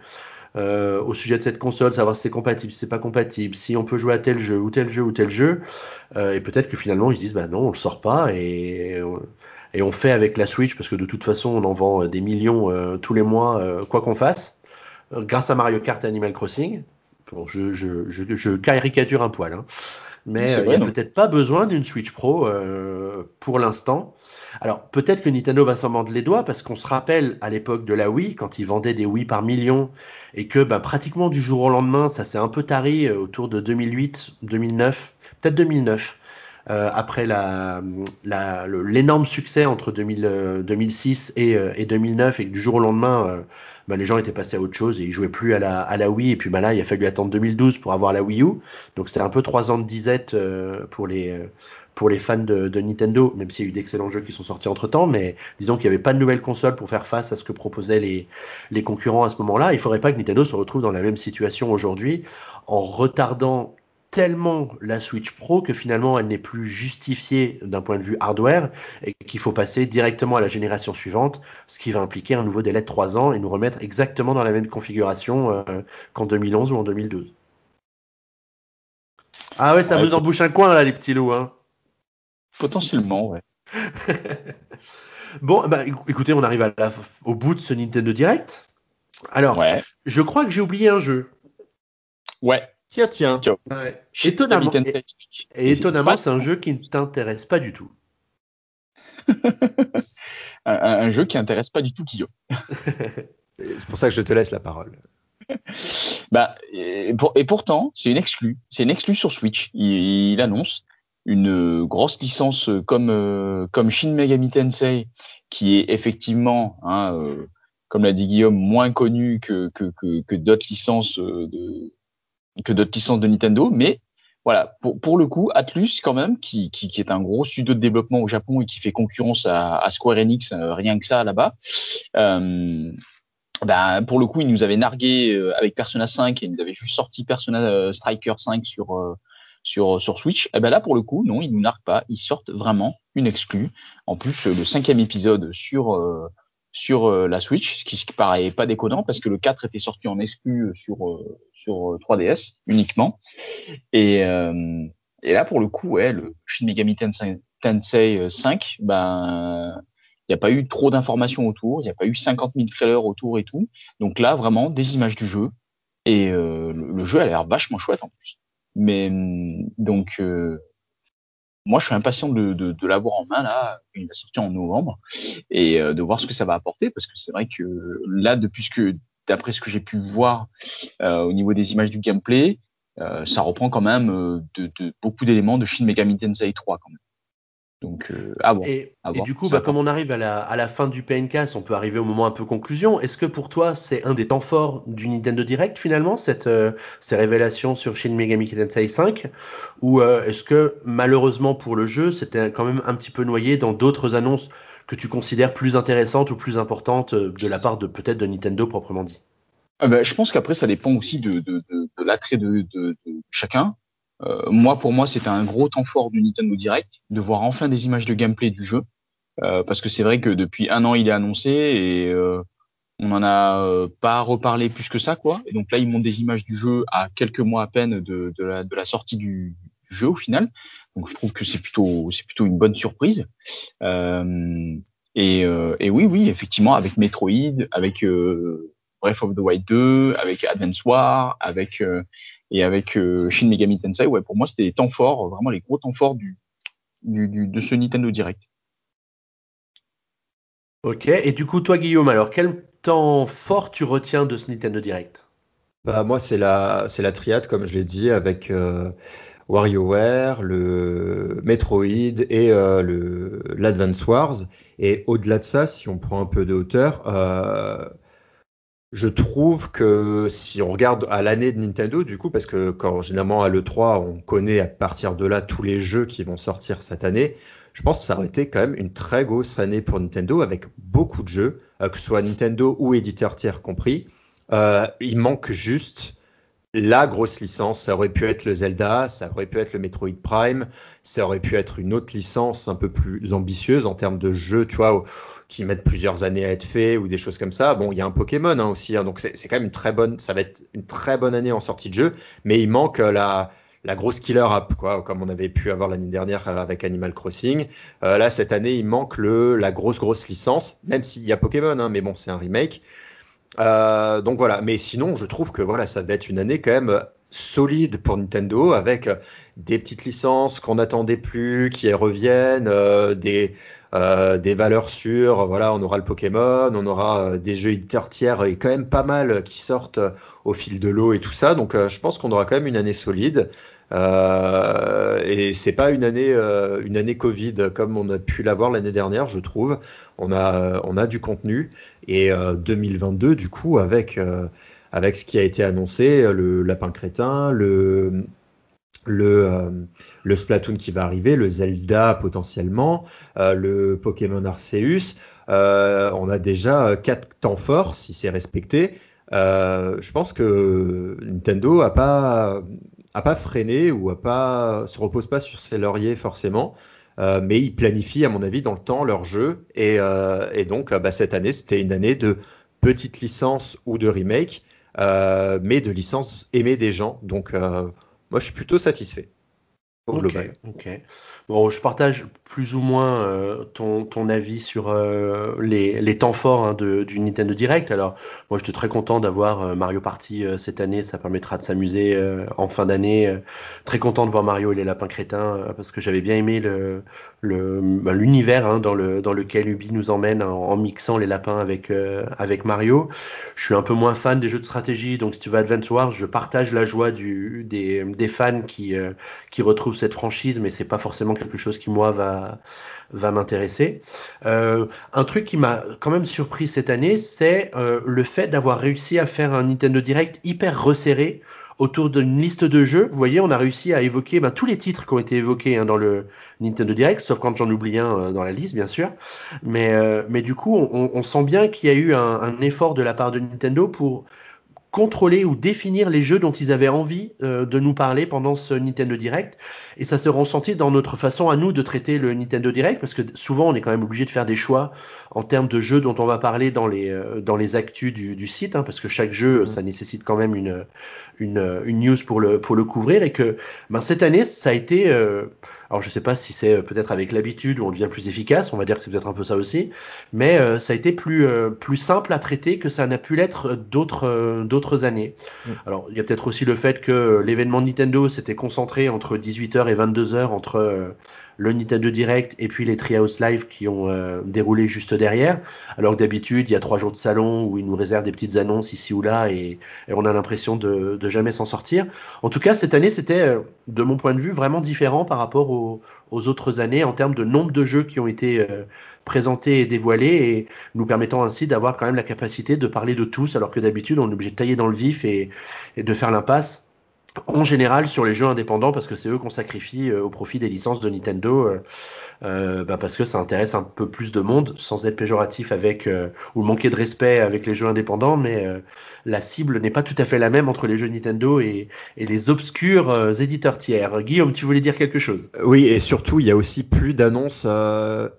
euh, au sujet de cette console, savoir si c'est compatible, si c'est pas compatible, si on peut jouer à tel jeu ou tel jeu ou tel jeu. Euh, et peut-être que finalement ils se disent bah non, on le sort pas et et on fait avec la Switch parce que de toute façon on en vend des millions tous les mois quoi qu'on fasse grâce à Mario Kart et Animal Crossing. Bon, je, je, je, je, caricature un poil, hein. mais il n'y a peut-être pas besoin d'une Switch Pro pour l'instant. Alors peut-être que Nintendo va s'en mordre les doigts parce qu'on se rappelle à l'époque de la Wii, quand ils vendaient des Wii par millions et que bah, pratiquement du jour au lendemain, ça s'est un peu tari euh, autour de 2008, 2009, peut-être 2009. Euh, après l'énorme succès entre 2000, 2006 et, euh, et, 2009 et que du jour au lendemain, bah, les gens étaient passés à autre chose et ils jouaient plus à la, à Wii et puis bah, là il a fallu attendre 2012 pour avoir la Wii U donc c'était un peu trois ans de disette pour les pour les fans de, Nintendo, même s'il y a eu d'excellents jeux qui sont sortis entre temps, mais disons qu'il n'y avait pas de nouvelle console pour faire face à ce que proposaient les, les concurrents à ce moment-là. Il ne faudrait pas que Nintendo se retrouve dans la même situation aujourd'hui en retardant tellement la Switch Pro que finalement elle n'est plus justifiée d'un point de vue hardware et qu'il faut passer directement à la génération suivante, ce qui va impliquer un nouveau délai de 3 ans et nous remettre exactement dans la même configuration euh, qu'en 2011 ou en 2012. Ah ouais, ça vous embouche un coin là les petits loups. Hein. Potentiellement, ouais. bon, bah, écoutez, on arrive au bout de ce Nintendo Direct. Alors, je crois que j'ai oublié un jeu. Ouais. Tiens, tiens. Étonnamment, et, étonnamment, c'est un jeu qui ne t'intéresse pas du tout. un, jeu qui n'intéresse pas du tout Kyo. c'est pour ça que je te laisse la parole. bah, et, pourtant, c'est une exclue. C'est une exclue sur Switch. il annonce une grosse licence comme euh, comme Shin Megami Tensei, qui est effectivement, hein, euh, comme l'a dit Guillaume, moins connue que que, que, que d'autres licences euh, de que d'autres licences de Nintendo, mais voilà, pour, pour le coup, Atlus quand même, qui, qui, est un gros studio de développement au Japon et qui fait concurrence à, Square Enix, rien que ça là-bas. Euh, ben, pour le coup, il nous avait nargué avec Persona 5 et il nous avait juste sorti Persona Striker 5 sur sur, sur Switch, et eh ben là pour le coup, non, ils nous narquent pas, ils sortent vraiment une exclue. En plus, le cinquième épisode sur euh, sur euh, la Switch, ce qui, paraît pas déconnant parce que le 4 était sorti en exclu sur euh, sur 3DS uniquement. Et, et là pour le coup, ouais, le Shin Megami Tensei, 5, ben il n'y a pas eu trop d'informations autour, il n'y a pas eu 50 000 trailers autour et tout. Donc là, vraiment, des images du jeu. Et le, jeu a l'air vachement chouette en plus. Mais hum, donc, euh, moi, je suis impatient de, de, de l'avoir en main là. Il va sortir en novembre et euh, de voir ce que ça va apporter parce que c'est vrai que là, depuis que, d'après ce que j'ai pu voir euh, au niveau des images du gameplay, ça reprend quand même de, de beaucoup d'éléments de Shin Megami Tensei 3 quand même. Donc, euh, Et, du coup, bah, comme on arrive à la, à la, fin du PNK, on peut arriver au moment un peu conclusion. Est-ce que pour toi, c'est un des temps forts du Nintendo Direct finalement, cette, euh, ces révélations sur Shin Megami Tensei 5 Ou euh, est-ce que malheureusement pour le jeu, c'était quand même un petit peu noyé dans d'autres annonces que tu considères plus intéressantes ou plus importantes de la part de peut-être de Nintendo proprement dit? Ah bah, Je pense qu'après, ça dépend aussi de, de, de, de l'attrait de, de, chacun. Euh, moi, pour moi, c'était un gros temps fort du Nintendo Direct de voir enfin des images de gameplay du jeu, euh, parce que c'est vrai que depuis un an, il est annoncé et euh, on n'en a pas reparlé plus que ça, quoi. Et donc là, ils montrent des images du jeu à quelques mois à peine de, de, la, de la, sortie du jeu au final. Donc je trouve que c'est plutôt, plutôt une bonne surprise. Euh, et, et, oui, oui, effectivement, avec Metroid, avec Breath of the Wild 2, avec Advance War, avec et avec euh, Shin Megami Tensei, ouais, pour moi, c'était les temps forts, vraiment les gros temps forts du, du, du, de ce Nintendo Direct. Ok, et du coup, toi, Guillaume, alors, quel temps fort tu retiens de ce Nintendo Direct? Bah, Moi, c'est la, c'est la triade, comme je l'ai dit, avec euh, WarioWare, le Metroid et euh, le, l'Advance Wars. Et au-delà de ça, si on prend un peu de hauteur, euh, je trouve que si on regarde à l'année de Nintendo, du coup, parce que quand généralement à l'E3, on connaît à partir de là tous les jeux qui vont sortir cette année, je pense que ça aurait été quand même une très grosse année pour Nintendo avec beaucoup de jeux, euh, que ce soit Nintendo ou éditeur tiers compris. Euh, il manque juste la grosse licence. Ça aurait pu être le Zelda, ça aurait pu être le Metroid Prime, ça aurait pu être une autre licence un peu plus ambitieuse en termes de jeux, tu vois, qui mettent plusieurs années à être faits ou des choses comme ça. Bon, il y a un Pokémon hein, aussi, hein, donc c'est quand même une très bonne, ça va être une très bonne année en sortie de jeu, mais il manque la, la grosse killer app, quoi, comme on avait pu avoir l'année dernière avec Animal Crossing. Euh, là, cette année, il manque le, la grosse, grosse licence, même s'il y a Pokémon, hein, mais bon, c'est un remake. Euh, donc voilà, mais sinon, je trouve que voilà, ça va être une année quand même solide pour Nintendo avec des petites licences qu'on n'attendait plus, qui reviennent, euh, des, euh, des valeurs sûres. Voilà, on aura le Pokémon, on aura euh, des jeux éditeurs tiers et quand même pas mal qui sortent au fil de l'eau et tout ça. Donc, je pense qu'on aura quand même une année solide. Euh, et c'est pas une année, une année Covid comme on a pu l'avoir l'année dernière, je trouve. On a, on a du contenu et 2022 du coup avec avec ce qui a été annoncé, le lapin crétin, le le, euh, le Splatoon qui va arriver, le Zelda potentiellement, euh, le Pokémon Arceus. Euh, on a déjà quatre temps forts si c'est respecté. je pense que Nintendo a pas a pas freiné ou a pas se repose pas sur ses lauriers forcément. mais ils planifient, à mon avis, dans le temps leur jeu. Et, donc, bah, cette année, c'était une année de petites licences ou de remake, mais de licences aimées des gens. Donc, moi, je suis plutôt satisfait au global. Ok. Bon, je partage plus ou moins euh, ton, ton, avis sur euh, les, les, temps forts hein, de, du Nintendo Direct. Alors, moi, j'étais très content d'avoir euh, Mario Party cette année. Ça permettra de s'amuser en fin d'année. très content de voir Mario et les lapins crétins parce que j'avais bien aimé le, le, ben, l'univers hein, dans, le, dans lequel Ubi nous emmène en, mixant les lapins avec, avec Mario. Je suis un peu moins fan des jeux de stratégie. Donc, si tu veux Advance Wars, je partage la joie du, des, des fans qui, qui retrouvent cette franchise, mais c'est pas forcément quelque chose qui moi va m'intéresser. Euh, un truc qui m'a quand même surpris cette année, c'est euh, le fait d'avoir réussi à faire un Nintendo Direct hyper resserré autour d'une liste de jeux. Vous voyez, on a réussi à évoquer ben, tous les titres qui ont été évoqués hein, dans le Nintendo Direct, sauf quand j'en oublie un euh, dans la liste, bien sûr. Mais, du coup, on, sent bien qu'il y a eu un, effort de la part de Nintendo pour contrôler ou définir les jeux dont ils avaient envie de nous parler pendant ce Nintendo Direct. Et ça se ressenti dans notre façon à nous de traiter le Nintendo Direct, parce que souvent on est quand même obligé de faire des choix en termes de jeux dont on va parler dans les, euh, dans les actus du, du site, hein, parce que chaque jeu, mmh. ça nécessite quand même une, une, une, news pour le, pour le couvrir. Et que ben, cette année, ça a été... Euh, alors je sais pas si c'est euh, peut-être avec l'habitude où on devient plus efficace, on va dire que c'est peut-être un peu ça aussi, mais euh, ça a été plus euh, plus simple à traiter que ça n'a pu l'être d'autres d'autres années. Mm. Alors il y a peut-être aussi le fait que l'événement Nintendo s'était concentré entre 18h et 22h entre le Nintendo Direct et puis les Treehouse Live qui ont euh, déroulé juste derrière. Alors que d'habitude, il y a trois jours de salon où ils nous réservent des petites annonces ici ou là et, on a l'impression de, jamais s'en sortir. En tout cas, cette année, c'était, euh, de mon point de vue, vraiment différent par rapport aux, autres années en termes de nombre de jeux qui ont été euh, présentés et dévoilés et nous permettant ainsi d'avoir quand même la capacité de parler de tous alors que d'habitude, on est obligé de tailler dans le vif et de faire l'impasse en général sur les jeux indépendants parce que c'est eux qu'on sacrifie euh, au profit des licences de Nintendo euh, euh, bah parce que ça intéresse un peu plus de monde sans être péjoratif avec ou manquer de respect avec les jeux indépendants mais la cible n'est pas tout à fait la même entre les jeux Nintendo et, et les obscurs éditeurs tiers. Guillaume, tu voulais dire quelque chose? Oui et surtout il y a aussi plus d'annonces,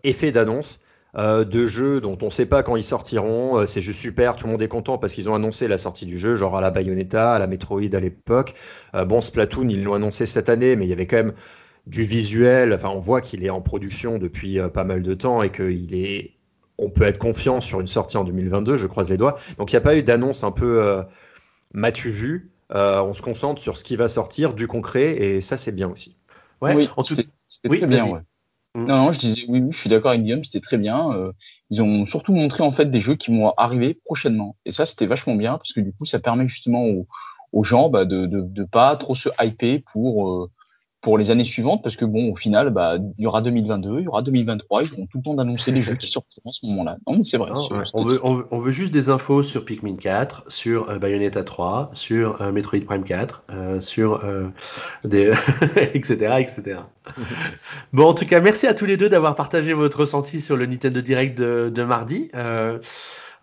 effets d'annonces euh, de jeux dont on ne sait pas quand ils sortiront. Euh, c'est juste super, tout le monde est content parce qu'ils ont annoncé la sortie du jeu, genre à la Bayonetta, à la Metroid à l'époque. Euh, bon, Splatoon, ils l'ont annoncé cette année, mais il y avait quand même du visuel. Enfin, on voit qu'il est en production depuis pas mal de temps et qu'il est. On peut être confiant sur une sortie en 2022, je croise les doigts. Donc il n'y a pas eu d'annonce un peu m'as-tu vu On se concentre sur ce qui va sortir, du concret, et ça c'est bien aussi. Ouais, oui, c'était très bien. Ouais. Mm. Non, non, je disais oui, oui, je suis d'accord avec Guillaume, c'était très bien. Euh, ils ont surtout montré en fait des jeux qui vont arriver prochainement. Et ça, c'était vachement bien parce que du coup, ça permet justement aux, aux gens bah, de, de, pas trop se hyper pour euh, pour les années suivantes, parce que bon, au final, bah, il y aura 2022, il y aura 2023, ils vont tout le temps d'annoncer les jeux qui sortiront à ce moment-là. Non, mais c'est vrai. on, veut, on, veut, juste des infos sur Pikmin 4, sur euh, Bayonetta 3, sur euh, Metroid Prime 4, euh, sur euh, des etc., etc. bon, en tout cas, merci à tous les deux d'avoir partagé votre ressenti sur le Nintendo Direct de, de mardi.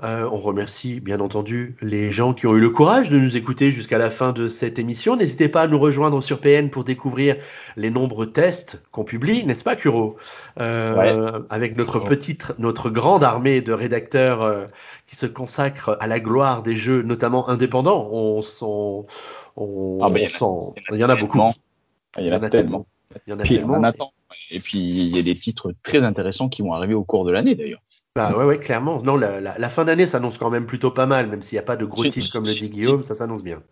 Euh, on remercie bien entendu les gens qui ont eu le courage de nous écouter jusqu'à la fin de cette émission. N'hésitez pas à nous rejoindre sur PN pour découvrir les nombreux tests qu'on publie, n'est-ce pas, Kuro? Euh, Avec notre petite, notre grande armée de rédacteurs euh, qui se consacrent à la gloire des jeux, notamment indépendants. On, on, on, ah, ben, il y en a beaucoup. Il y en a, tellement. Il y en a tellement. Et puis il y a des titres très intéressants qui vont arriver au cours de l'année d'ailleurs. Bah ouais, ouais, clairement. Non, la, fin d'année s'annonce quand même plutôt pas mal, même s'il n'y a pas de gros titres comme le dit Guillaume, ça s'annonce bien.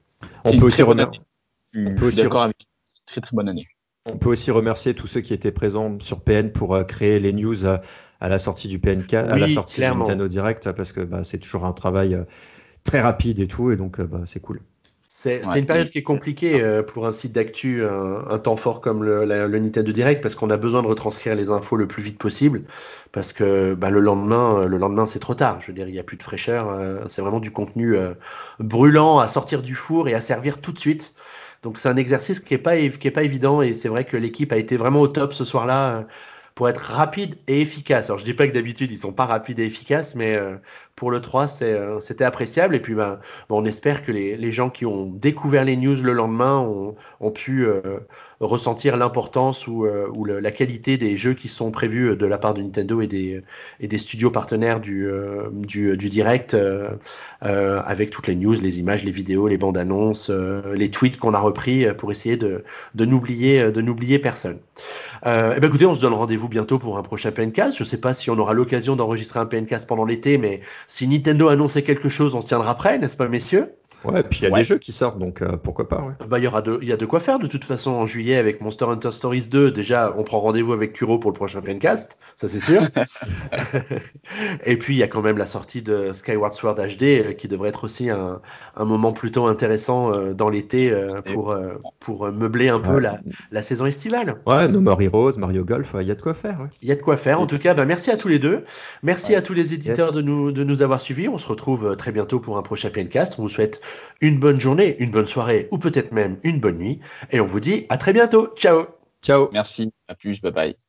On peut aussi remercier. On peut aussi avec très très bonne année. On peut aussi remercier tous ceux qui étaient présents sur PN pour euh, créer les news euh, à, la sortie du PNK, à la sortie du Nintendo Direct, parce que bah, c'est toujours un travail euh, très rapide et tout, et donc bah, c'est cool. C'est une période qui est compliquée euh, pour un site d'actu, un, temps fort comme le, le Nintendo Direct, parce qu'on a besoin de retranscrire les infos le plus vite possible, parce que bah, le lendemain, le lendemain c'est trop tard. Je veux dire, il n'y a plus de fraîcheur. Euh, c'est vraiment du contenu euh, brûlant à sortir du four et à servir tout de suite. Donc c'est un exercice qui est pas qui est pas évident et c'est vrai que l'équipe a été vraiment au top ce soir-là pour être rapide et efficace. Alors je dis pas que d'habitude ils sont pas rapides et efficaces, mais pour le 3, euh, c'était appréciable. Et puis, ben, ben, on espère que les, gens qui ont découvert les news le lendemain ont, pu euh, ressentir l'importance ou, euh, la qualité des jeux qui sont prévus de la part de Nintendo et des, studios partenaires du, direct, avec toutes les news, les images, les vidéos, les bandes annonces, les tweets qu'on a repris pour essayer de, de n'oublier de n'oublier personne. Euh, eh ben écoutez, on se donne rendez-vous bientôt pour un prochain PNcast. Je ne sais pas si on aura l'occasion d'enregistrer un PNcast pendant l'été, mais si Nintendo annonçait quelque chose, on se tiendra prêt, n'est-ce pas, messieurs? Ouais, puis il y a des jeux qui sortent, donc euh, pourquoi pas. Ouais. Bah, il y aura de, il y a de quoi faire de toute façon en juillet avec Monster Hunter Stories 2. Déjà, on prend rendez-vous avec Kuro pour le prochain Pencast, ça c'est sûr. et puis il y a quand même la sortie de Skyward Sword HD euh, qui devrait être aussi un, un moment plutôt intéressant euh, dans l'été pour pour meubler un peu la, la, saison estivale. Ouais, No More Heroes, Mario Golf, il y a de quoi faire. Il y a de quoi faire. En tout cas, bah, merci à tous les deux. Merci à tous les éditeurs de nous de nous avoir suivis. On se retrouve très bientôt pour un prochain Pencast. On vous souhaite une bonne journée, une bonne soirée ou peut-être même une bonne nuit. Et on vous dit à très bientôt. Ciao. Ciao. Merci. À plus. Bye bye.